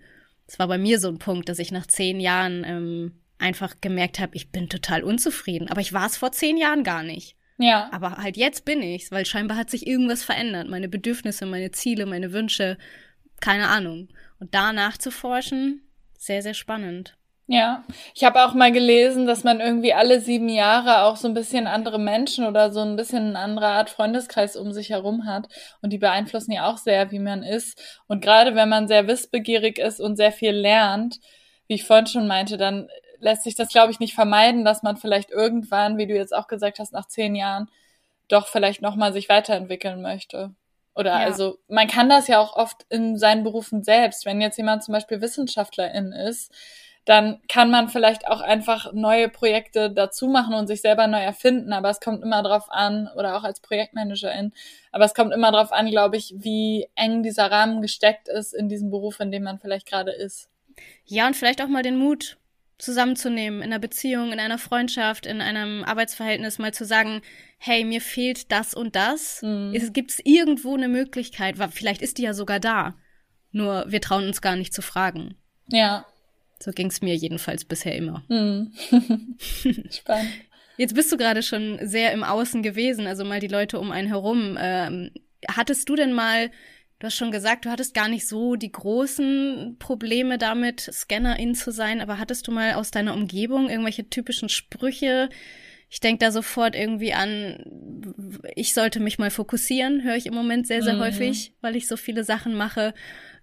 Das war bei mir so ein Punkt, dass ich nach zehn Jahren ähm, einfach gemerkt habe, ich bin total unzufrieden. Aber ich war es vor zehn Jahren gar nicht. Ja. Aber halt jetzt bin ich's, weil scheinbar hat sich irgendwas verändert. Meine Bedürfnisse, meine Ziele, meine Wünsche, keine Ahnung. Und da nachzuforschen, sehr, sehr spannend. Ja, ich habe auch mal gelesen, dass man irgendwie alle sieben Jahre auch so ein bisschen andere Menschen oder so ein bisschen eine andere Art Freundeskreis um sich herum hat. Und die beeinflussen ja auch sehr, wie man ist. Und gerade wenn man sehr wissbegierig ist und sehr viel lernt, wie ich vorhin schon meinte, dann lässt sich das, glaube ich, nicht vermeiden, dass man vielleicht irgendwann, wie du jetzt auch gesagt hast, nach zehn Jahren doch vielleicht nochmal sich weiterentwickeln möchte. Oder ja. also, man kann das ja auch oft in seinen Berufen selbst. Wenn jetzt jemand zum Beispiel Wissenschaftlerin ist, dann kann man vielleicht auch einfach neue Projekte dazu machen und sich selber neu erfinden. Aber es kommt immer drauf an, oder auch als Projektmanagerin, aber es kommt immer drauf an, glaube ich, wie eng dieser Rahmen gesteckt ist in diesem Beruf, in dem man vielleicht gerade ist. Ja, und vielleicht auch mal den Mut zusammenzunehmen, in einer Beziehung, in einer Freundschaft, in einem Arbeitsverhältnis mal zu sagen, hey, mir fehlt das und das. Mhm. Es gibt irgendwo eine Möglichkeit, vielleicht ist die ja sogar da. Nur wir trauen uns gar nicht zu fragen. Ja. So ging es mir jedenfalls bisher immer. Mhm. Spannend. Jetzt bist du gerade schon sehr im Außen gewesen, also mal die Leute um einen herum. Ähm, hattest du denn mal Du hast schon gesagt, du hattest gar nicht so die großen Probleme damit, Scannerin zu sein, aber hattest du mal aus deiner Umgebung irgendwelche typischen Sprüche? Ich denke da sofort irgendwie an, ich sollte mich mal fokussieren, höre ich im Moment sehr, sehr mhm. häufig, weil ich so viele Sachen mache.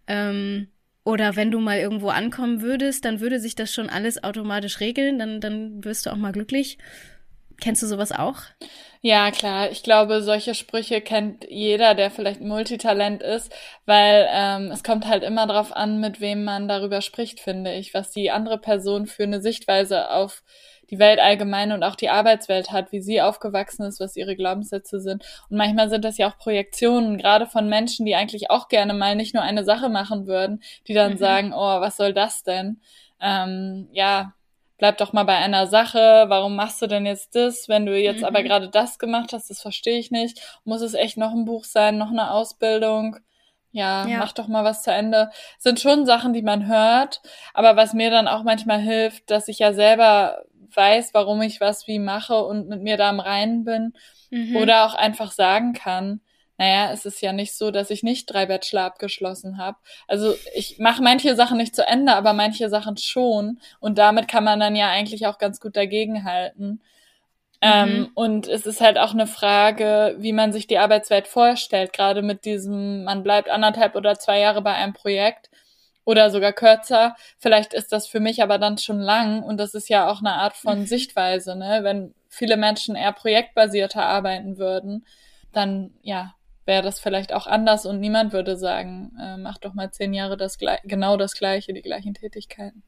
Ähm, oder wenn du mal irgendwo ankommen würdest, dann würde sich das schon alles automatisch regeln, dann, dann wirst du auch mal glücklich. Kennst du sowas auch? Ja, klar. Ich glaube, solche Sprüche kennt jeder, der vielleicht Multitalent ist, weil ähm, es kommt halt immer darauf an, mit wem man darüber spricht, finde ich, was die andere Person für eine Sichtweise auf die Welt allgemein und auch die Arbeitswelt hat, wie sie aufgewachsen ist, was ihre Glaubenssätze sind. Und manchmal sind das ja auch Projektionen, gerade von Menschen, die eigentlich auch gerne mal nicht nur eine Sache machen würden, die dann mhm. sagen, oh, was soll das denn? Ähm, ja, bleib doch mal bei einer Sache, warum machst du denn jetzt das, wenn du jetzt mhm. aber gerade das gemacht hast, das verstehe ich nicht. Muss es echt noch ein Buch sein, noch eine Ausbildung? ja, ja, mach doch mal was zu Ende. Sind schon Sachen, die man hört, aber was mir dann auch manchmal hilft, dass ich ja selber weiß, warum ich was wie mache und mit mir da im Reinen bin mhm. oder auch einfach sagen kann, naja, es ist ja nicht so, dass ich nicht drei Bachelor abgeschlossen habe. Also ich mache manche Sachen nicht zu Ende, aber manche Sachen schon. Und damit kann man dann ja eigentlich auch ganz gut dagegenhalten. Ähm, mhm. und es ist halt auch eine Frage, wie man sich die Arbeitswelt vorstellt, gerade mit diesem, man bleibt anderthalb oder zwei Jahre bei einem Projekt oder sogar kürzer. Vielleicht ist das für mich aber dann schon lang und das ist ja auch eine Art von mhm. Sichtweise, ne? Wenn viele Menschen eher projektbasierter arbeiten würden, dann ja, wäre das vielleicht auch anders und niemand würde sagen, äh, mach doch mal zehn Jahre das genau das gleiche, die gleichen Tätigkeiten.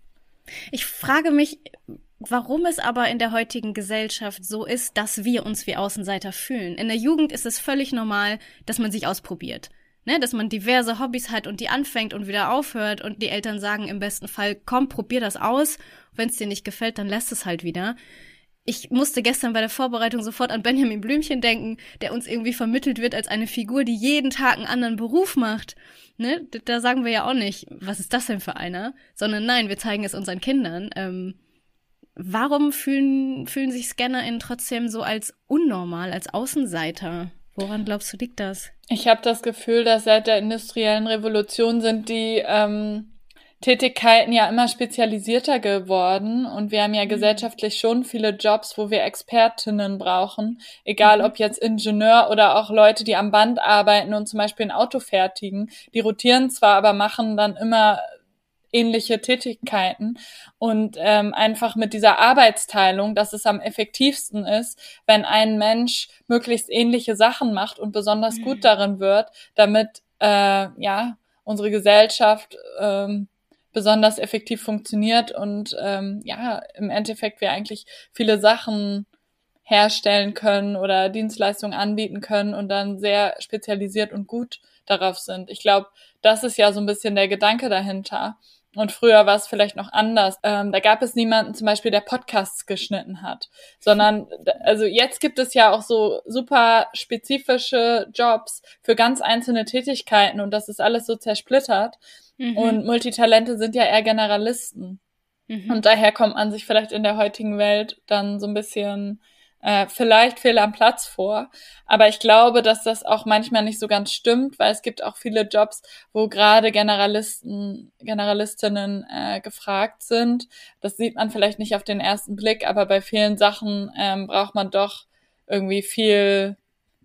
Ich frage mich, warum es aber in der heutigen Gesellschaft so ist, dass wir uns wie Außenseiter fühlen. In der Jugend ist es völlig normal, dass man sich ausprobiert. Ne, dass man diverse Hobbys hat und die anfängt und wieder aufhört und die Eltern sagen im besten Fall, komm, probier das aus. Wenn es dir nicht gefällt, dann lässt es halt wieder. Ich musste gestern bei der Vorbereitung sofort an Benjamin Blümchen denken, der uns irgendwie vermittelt wird als eine Figur, die jeden Tag einen anderen Beruf macht. Ne? Da sagen wir ja auch nicht, was ist das denn für einer? Sondern nein, wir zeigen es unseren Kindern. Ähm, warum fühlen, fühlen sich ScannerInnen trotzdem so als unnormal, als Außenseiter? Woran glaubst du, liegt das? Ich habe das Gefühl, dass seit der industriellen Revolution sind die ähm, Tätigkeiten ja immer spezialisierter geworden und wir haben ja mhm. gesellschaftlich schon viele Jobs, wo wir Expertinnen brauchen, egal mhm. ob jetzt Ingenieur oder auch Leute, die am Band arbeiten und zum Beispiel ein Auto fertigen. Die rotieren zwar, aber machen dann immer ähnliche Tätigkeiten und ähm, einfach mit dieser Arbeitsteilung, dass es am effektivsten ist, wenn ein Mensch möglichst ähnliche Sachen macht und besonders mhm. gut darin wird, damit äh, ja unsere Gesellschaft ähm, besonders effektiv funktioniert und ähm, ja im Endeffekt wir eigentlich viele Sachen herstellen können oder Dienstleistungen anbieten können und dann sehr spezialisiert und gut darauf sind. Ich glaube, das ist ja so ein bisschen der Gedanke dahinter. Und früher war es vielleicht noch anders. Ähm, da gab es niemanden zum Beispiel, der Podcasts geschnitten hat, sondern also jetzt gibt es ja auch so super spezifische Jobs für ganz einzelne Tätigkeiten und das ist alles so zersplittert. Mhm. Und Multitalente sind ja eher Generalisten. Mhm. Und daher kommt man sich vielleicht in der heutigen Welt dann so ein bisschen äh, vielleicht fehl am Platz vor. Aber ich glaube, dass das auch manchmal nicht so ganz stimmt, weil es gibt auch viele Jobs, wo gerade Generalisten, Generalistinnen äh, gefragt sind. Das sieht man vielleicht nicht auf den ersten Blick, aber bei vielen Sachen ähm, braucht man doch irgendwie viel,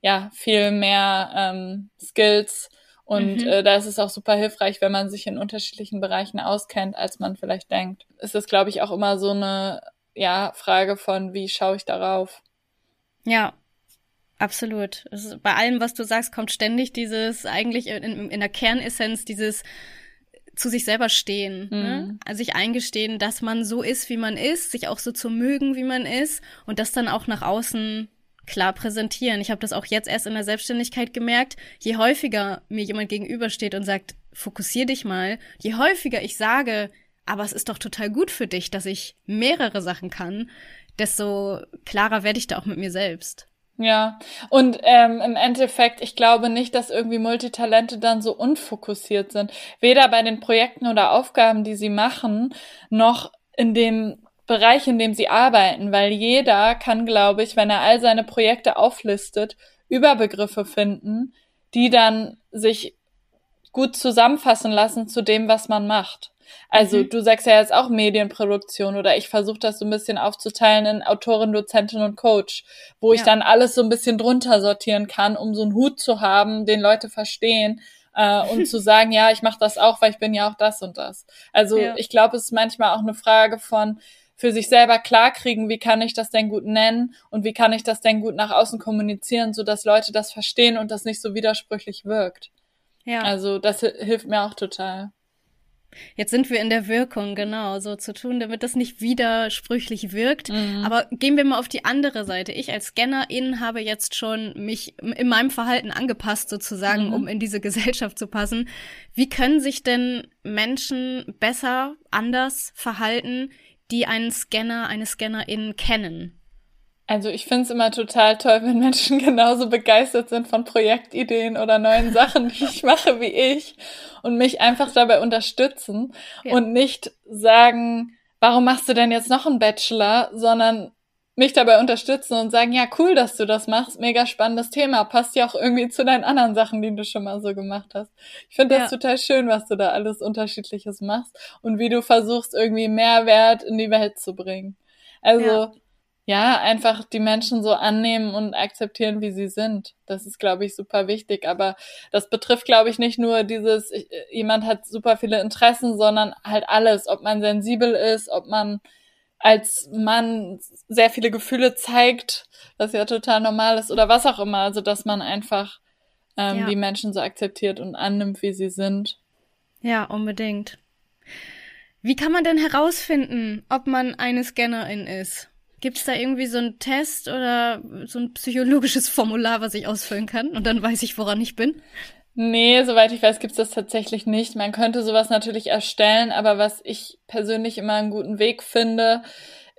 ja, viel mehr ähm, Skills. Und mhm. äh, da ist es auch super hilfreich, wenn man sich in unterschiedlichen Bereichen auskennt, als man vielleicht denkt. Es ist, glaube ich, auch immer so eine ja, Frage von, wie schaue ich darauf? Ja, absolut. Ist, bei allem, was du sagst, kommt ständig dieses, eigentlich in, in der Kernessenz, dieses zu sich selber stehen, mhm. ne? also sich eingestehen, dass man so ist, wie man ist, sich auch so zu mögen, wie man ist und das dann auch nach außen klar präsentieren. Ich habe das auch jetzt erst in der Selbstständigkeit gemerkt. Je häufiger mir jemand gegenübersteht und sagt, fokussier dich mal, je häufiger ich sage, aber es ist doch total gut für dich, dass ich mehrere Sachen kann, desto klarer werde ich da auch mit mir selbst. Ja, und ähm, im Endeffekt, ich glaube nicht, dass irgendwie Multitalente dann so unfokussiert sind. Weder bei den Projekten oder Aufgaben, die sie machen, noch in dem Bereich, in dem sie arbeiten, weil jeder kann, glaube ich, wenn er all seine Projekte auflistet, Überbegriffe finden, die dann sich gut zusammenfassen lassen zu dem, was man macht. Also mhm. du sagst ja jetzt auch Medienproduktion oder ich versuche das so ein bisschen aufzuteilen in Autorin, Dozentin und Coach, wo ja. ich dann alles so ein bisschen drunter sortieren kann, um so einen Hut zu haben, den Leute verstehen äh, und zu sagen, ja, ich mache das auch, weil ich bin ja auch das und das. Also ja. ich glaube, es ist manchmal auch eine Frage von für sich selber klarkriegen, wie kann ich das denn gut nennen und wie kann ich das denn gut nach außen kommunizieren, so dass Leute das verstehen und das nicht so widersprüchlich wirkt. Ja. Also das hilft mir auch total. Jetzt sind wir in der Wirkung, genau, so zu tun, damit das nicht widersprüchlich wirkt. Mhm. Aber gehen wir mal auf die andere Seite. Ich als Scannerin habe jetzt schon mich in meinem Verhalten angepasst, sozusagen, mhm. um in diese Gesellschaft zu passen. Wie können sich denn Menschen besser, anders verhalten, die einen Scanner, eine Scannerin kennen? Also ich finde es immer total toll, wenn Menschen genauso begeistert sind von Projektideen oder neuen Sachen, die ich mache wie ich und mich einfach dabei unterstützen ja. und nicht sagen, warum machst du denn jetzt noch einen Bachelor, sondern mich dabei unterstützen und sagen, ja, cool, dass du das machst, mega spannendes Thema, passt ja auch irgendwie zu deinen anderen Sachen, die du schon mal so gemacht hast. Ich finde das ja. total schön, was du da alles Unterschiedliches machst und wie du versuchst, irgendwie Mehrwert in die Welt zu bringen. Also, ja, ja einfach die Menschen so annehmen und akzeptieren, wie sie sind. Das ist, glaube ich, super wichtig. Aber das betrifft, glaube ich, nicht nur dieses, jemand hat super viele Interessen, sondern halt alles, ob man sensibel ist, ob man als Mann sehr viele Gefühle zeigt, was ja total normal ist oder was auch immer. Also dass man einfach ähm, ja. die Menschen so akzeptiert und annimmt, wie sie sind. Ja, unbedingt. Wie kann man denn herausfinden, ob man eine Scannerin ist? Gibt es da irgendwie so einen Test oder so ein psychologisches Formular, was ich ausfüllen kann und dann weiß ich, woran ich bin? Nee, soweit ich weiß, gibt's das tatsächlich nicht. Man könnte sowas natürlich erstellen, aber was ich persönlich immer einen guten Weg finde,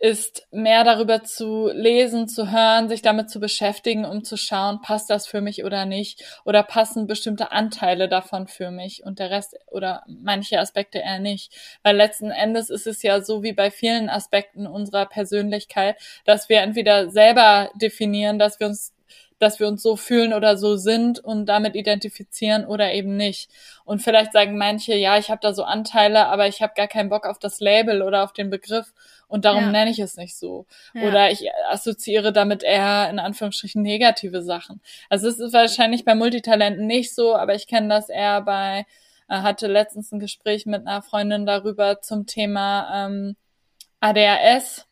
ist mehr darüber zu lesen, zu hören, sich damit zu beschäftigen, um zu schauen, passt das für mich oder nicht oder passen bestimmte Anteile davon für mich und der Rest oder manche Aspekte eher nicht. Weil letzten Endes ist es ja so wie bei vielen Aspekten unserer Persönlichkeit, dass wir entweder selber definieren, dass wir uns dass wir uns so fühlen oder so sind und damit identifizieren oder eben nicht. Und vielleicht sagen manche, ja, ich habe da so Anteile, aber ich habe gar keinen Bock auf das Label oder auf den Begriff und darum ja. nenne ich es nicht so. Ja. Oder ich assoziiere damit eher in Anführungsstrichen negative Sachen. Also es ist wahrscheinlich bei Multitalenten nicht so, aber ich kenne das eher bei, äh, hatte letztens ein Gespräch mit einer Freundin darüber zum Thema ähm, ADHS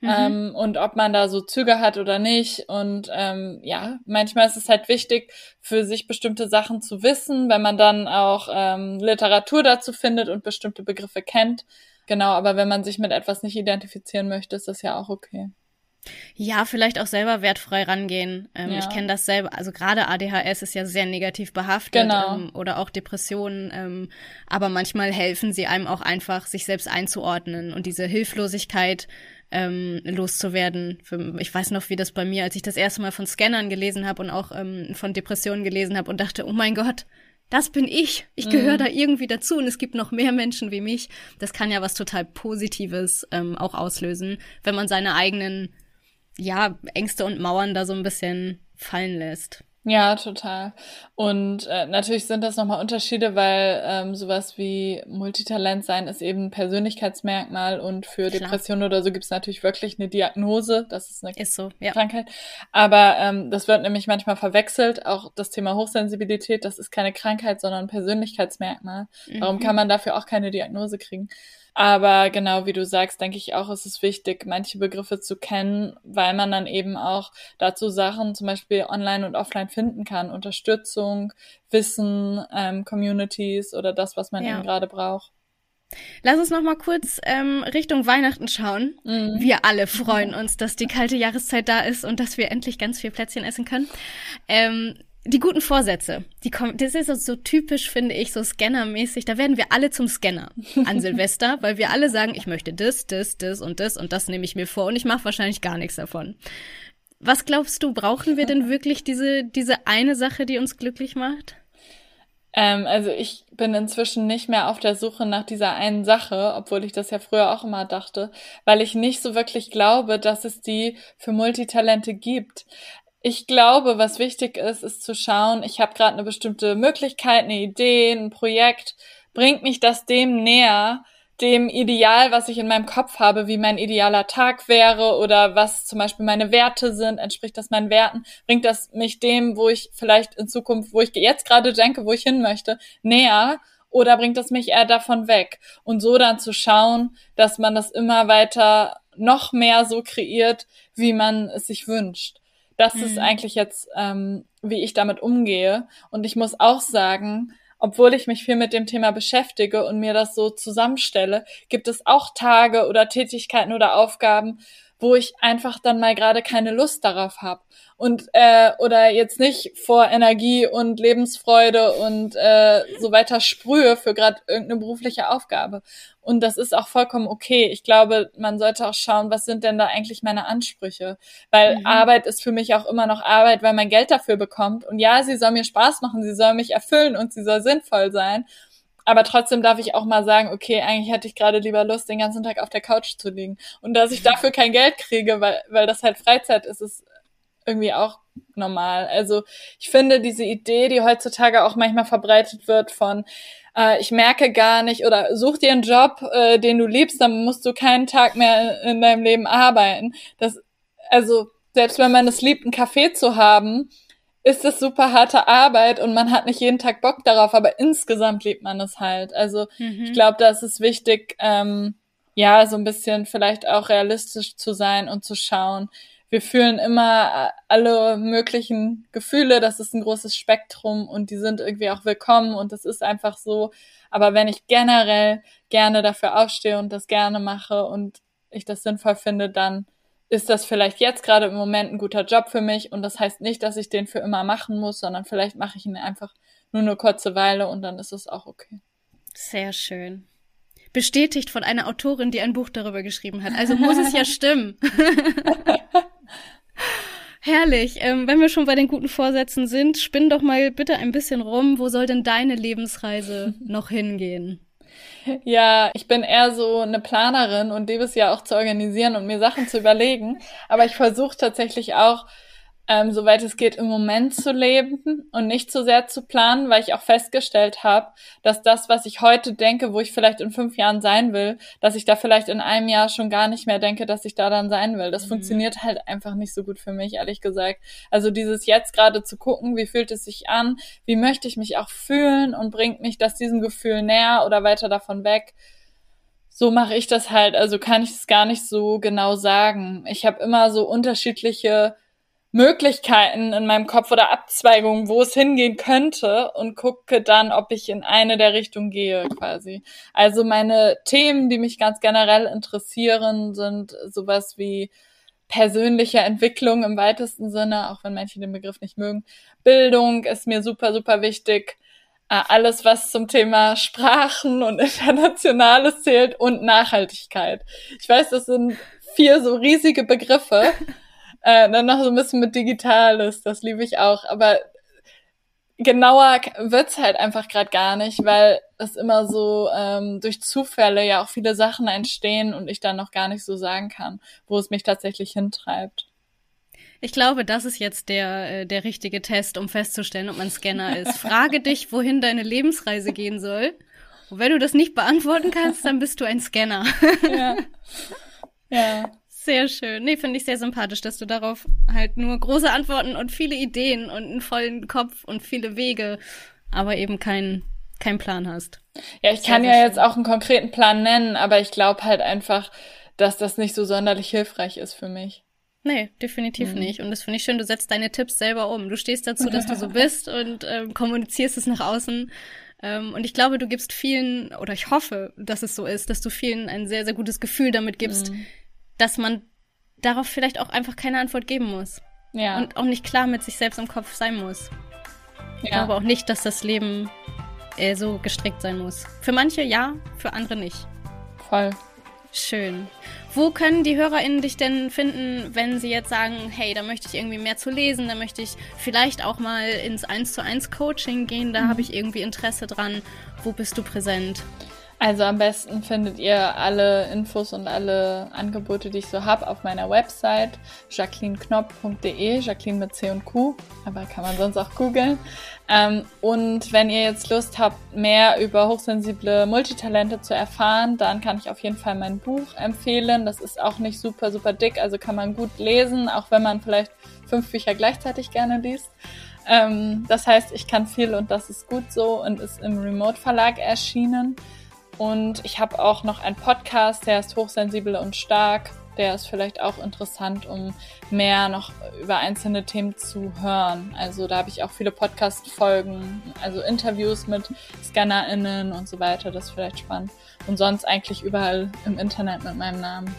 Mhm. Ähm, und ob man da so Züge hat oder nicht. Und ähm, ja, manchmal ist es halt wichtig, für sich bestimmte Sachen zu wissen, wenn man dann auch ähm, Literatur dazu findet und bestimmte Begriffe kennt. Genau, aber wenn man sich mit etwas nicht identifizieren möchte, ist das ja auch okay. Ja, vielleicht auch selber wertfrei rangehen. Ähm, ja. Ich kenne das selber. Also gerade ADHS ist ja sehr negativ behaftet genau. ähm, oder auch Depressionen. Ähm, aber manchmal helfen sie einem auch einfach, sich selbst einzuordnen und diese Hilflosigkeit ähm, loszuwerden. Ich weiß noch, wie das bei mir, als ich das erste Mal von Scannern gelesen habe und auch ähm, von Depressionen gelesen habe und dachte, oh mein Gott, das bin ich. Ich gehöre mhm. da irgendwie dazu und es gibt noch mehr Menschen wie mich. Das kann ja was total Positives ähm, auch auslösen, wenn man seine eigenen ja, Ängste und Mauern da so ein bisschen fallen lässt. Ja, total. Und äh, natürlich sind das nochmal Unterschiede, weil ähm, sowas wie Multitalent sein ist eben ein Persönlichkeitsmerkmal und für Klar. Depressionen oder so gibt es natürlich wirklich eine Diagnose. Das ist eine ist so, ja. Krankheit. Aber ähm, das wird nämlich manchmal verwechselt. Auch das Thema Hochsensibilität, das ist keine Krankheit, sondern ein Persönlichkeitsmerkmal. Mhm. Warum kann man dafür auch keine Diagnose kriegen? Aber genau wie du sagst, denke ich auch, ist es wichtig, manche Begriffe zu kennen, weil man dann eben auch dazu Sachen zum Beispiel online und offline finden kann. Unterstützung, Wissen, ähm, Communities oder das, was man ja. eben gerade braucht. Lass uns noch mal kurz ähm, Richtung Weihnachten schauen. Mhm. Wir alle freuen uns, dass die kalte Jahreszeit da ist und dass wir endlich ganz viel Plätzchen essen können. Ähm, die guten Vorsätze, die kommen, das ist so typisch, finde ich, so Scanner-mäßig. Da werden wir alle zum Scanner an Silvester, weil wir alle sagen, ich möchte das, das, das und das und das nehme ich mir vor und ich mache wahrscheinlich gar nichts davon. Was glaubst du, brauchen wir denn wirklich diese, diese eine Sache, die uns glücklich macht? Ähm, also ich bin inzwischen nicht mehr auf der Suche nach dieser einen Sache, obwohl ich das ja früher auch immer dachte, weil ich nicht so wirklich glaube, dass es die für Multitalente gibt. Ich glaube, was wichtig ist, ist zu schauen, ich habe gerade eine bestimmte Möglichkeit, eine Idee, ein Projekt. Bringt mich das dem näher, dem Ideal, was ich in meinem Kopf habe, wie mein idealer Tag wäre oder was zum Beispiel meine Werte sind, entspricht das meinen Werten, bringt das mich dem, wo ich vielleicht in Zukunft, wo ich jetzt gerade denke, wo ich hin möchte, näher oder bringt das mich eher davon weg? Und so dann zu schauen, dass man das immer weiter noch mehr so kreiert, wie man es sich wünscht. Das mhm. ist eigentlich jetzt, ähm, wie ich damit umgehe. Und ich muss auch sagen, obwohl ich mich viel mit dem Thema beschäftige und mir das so zusammenstelle, gibt es auch Tage oder Tätigkeiten oder Aufgaben, wo ich einfach dann mal gerade keine Lust darauf habe und äh, oder jetzt nicht vor Energie und Lebensfreude und äh, so weiter sprühe für gerade irgendeine berufliche Aufgabe. Und das ist auch vollkommen okay. Ich glaube, man sollte auch schauen, was sind denn da eigentlich meine Ansprüche? Weil mhm. Arbeit ist für mich auch immer noch Arbeit, weil man Geld dafür bekommt. Und ja, sie soll mir Spaß machen, sie soll mich erfüllen und sie soll sinnvoll sein. Aber trotzdem darf ich auch mal sagen, okay, eigentlich hätte ich gerade lieber Lust, den ganzen Tag auf der Couch zu liegen. Und dass ich dafür kein Geld kriege, weil, weil das halt Freizeit ist, ist irgendwie auch normal. Also ich finde diese Idee, die heutzutage auch manchmal verbreitet wird von, äh, ich merke gar nicht oder such dir einen Job, äh, den du liebst, dann musst du keinen Tag mehr in deinem Leben arbeiten. Das, also selbst wenn man es liebt, einen Kaffee zu haben, ist es super harte Arbeit und man hat nicht jeden Tag Bock darauf, aber insgesamt liebt man es halt. Also mhm. ich glaube, da ist es wichtig, ähm, ja, so ein bisschen vielleicht auch realistisch zu sein und zu schauen. Wir fühlen immer äh, alle möglichen Gefühle, das ist ein großes Spektrum und die sind irgendwie auch willkommen und das ist einfach so. Aber wenn ich generell gerne dafür aufstehe und das gerne mache und ich das sinnvoll finde, dann ist das vielleicht jetzt gerade im Moment ein guter Job für mich und das heißt nicht, dass ich den für immer machen muss, sondern vielleicht mache ich ihn einfach nur eine kurze Weile und dann ist es auch okay. Sehr schön. Bestätigt von einer Autorin, die ein Buch darüber geschrieben hat. Also muss es ja stimmen. Herrlich. Ähm, wenn wir schon bei den guten Vorsätzen sind, spinn doch mal bitte ein bisschen rum. Wo soll denn deine Lebensreise noch hingehen? Ja, ich bin eher so eine Planerin und liebe es ja auch zu organisieren und mir Sachen zu überlegen. Aber ich versuche tatsächlich auch ähm, soweit es geht, im Moment zu leben und nicht zu sehr zu planen, weil ich auch festgestellt habe, dass das, was ich heute denke, wo ich vielleicht in fünf Jahren sein will, dass ich da vielleicht in einem Jahr schon gar nicht mehr denke, dass ich da dann sein will. Das mhm. funktioniert halt einfach nicht so gut für mich, ehrlich gesagt. Also dieses jetzt gerade zu gucken, wie fühlt es sich an, wie möchte ich mich auch fühlen und bringt mich das diesem Gefühl näher oder weiter davon weg so mache ich das halt. Also kann ich es gar nicht so genau sagen. Ich habe immer so unterschiedliche Möglichkeiten in meinem Kopf oder Abzweigungen, wo es hingehen könnte und gucke dann, ob ich in eine der Richtungen gehe quasi. Also meine Themen, die mich ganz generell interessieren, sind sowas wie persönliche Entwicklung im weitesten Sinne, auch wenn manche den Begriff nicht mögen. Bildung ist mir super, super wichtig. Äh, alles, was zum Thema Sprachen und Internationales zählt und Nachhaltigkeit. Ich weiß, das sind vier so riesige Begriffe. Äh, dann noch so ein bisschen mit Digitales, das liebe ich auch. Aber genauer wird's halt einfach gerade gar nicht, weil es immer so ähm, durch Zufälle ja auch viele Sachen entstehen und ich dann noch gar nicht so sagen kann, wo es mich tatsächlich hintreibt. Ich glaube, das ist jetzt der, äh, der richtige Test, um festzustellen, ob man Scanner ist. Frage dich, wohin deine Lebensreise gehen soll. Und wenn du das nicht beantworten kannst, dann bist du ein Scanner. ja. Ja. Sehr schön. Nee, finde ich sehr sympathisch, dass du darauf halt nur große Antworten und viele Ideen und einen vollen Kopf und viele Wege, aber eben keinen kein Plan hast. Ja, ich kann ja jetzt auch einen konkreten Plan nennen, aber ich glaube halt einfach, dass das nicht so sonderlich hilfreich ist für mich. Nee, definitiv mhm. nicht. Und das finde ich schön, du setzt deine Tipps selber um. Du stehst dazu, dass du so bist und ähm, kommunizierst es nach außen. Ähm, und ich glaube, du gibst vielen, oder ich hoffe, dass es so ist, dass du vielen ein sehr, sehr gutes Gefühl damit gibst, mhm dass man darauf vielleicht auch einfach keine Antwort geben muss. Ja. Und auch nicht klar mit sich selbst im Kopf sein muss. Ich ja. glaube auch nicht, dass das Leben äh, so gestrickt sein muss. Für manche ja, für andere nicht. Voll. Schön. Wo können die HörerInnen dich denn finden, wenn sie jetzt sagen, hey, da möchte ich irgendwie mehr zu lesen, da möchte ich vielleicht auch mal ins 1 zu 1 Coaching gehen, da mhm. habe ich irgendwie Interesse dran. Wo bist du präsent? Also am besten findet ihr alle Infos und alle Angebote, die ich so habe, auf meiner Website jacquelineknopp.de, Jacqueline mit C und Q, aber kann man sonst auch googeln. Ähm, und wenn ihr jetzt Lust habt, mehr über hochsensible Multitalente zu erfahren, dann kann ich auf jeden Fall mein Buch empfehlen. Das ist auch nicht super, super dick, also kann man gut lesen, auch wenn man vielleicht fünf Bücher gleichzeitig gerne liest. Ähm, das heißt, ich kann viel und das ist gut so und ist im Remote Verlag erschienen. Und ich habe auch noch einen Podcast, der ist hochsensibel und stark. Der ist vielleicht auch interessant, um mehr noch über einzelne Themen zu hören. Also da habe ich auch viele Podcast-Folgen, also Interviews mit ScannerInnen und so weiter. Das ist vielleicht spannend. Und sonst eigentlich überall im Internet mit meinem Namen.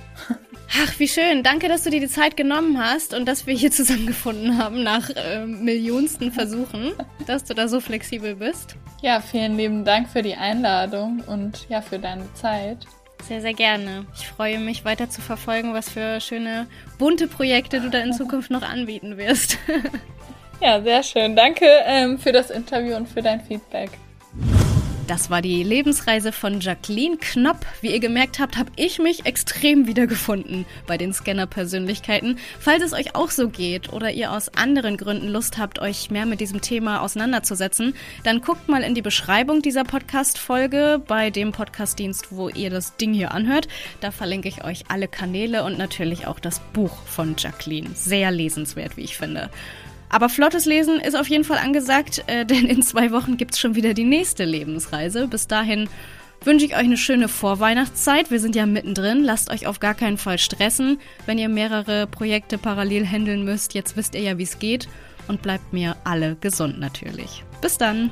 Ach, wie schön. Danke, dass du dir die Zeit genommen hast und dass wir hier zusammengefunden haben nach äh, millionsten Versuchen, dass du da so flexibel bist. Ja, vielen lieben Dank für die Einladung und ja, für deine Zeit. Sehr, sehr gerne. Ich freue mich weiter zu verfolgen, was für schöne bunte Projekte du da in Zukunft noch anbieten wirst. ja, sehr schön. Danke ähm, für das Interview und für dein Feedback. Das war die Lebensreise von Jacqueline Knopp. Wie ihr gemerkt habt, habe ich mich extrem wiedergefunden bei den Scanner-Persönlichkeiten. Falls es euch auch so geht oder ihr aus anderen Gründen Lust habt, euch mehr mit diesem Thema auseinanderzusetzen, dann guckt mal in die Beschreibung dieser Podcast-Folge bei dem Podcast-Dienst, wo ihr das Ding hier anhört. Da verlinke ich euch alle Kanäle und natürlich auch das Buch von Jacqueline. Sehr lesenswert, wie ich finde. Aber flottes Lesen ist auf jeden Fall angesagt, äh, denn in zwei Wochen gibt es schon wieder die nächste Lebensreise. Bis dahin wünsche ich euch eine schöne Vorweihnachtszeit. Wir sind ja mittendrin. Lasst euch auf gar keinen Fall stressen, wenn ihr mehrere Projekte parallel handeln müsst. Jetzt wisst ihr ja, wie es geht. Und bleibt mir alle gesund natürlich. Bis dann.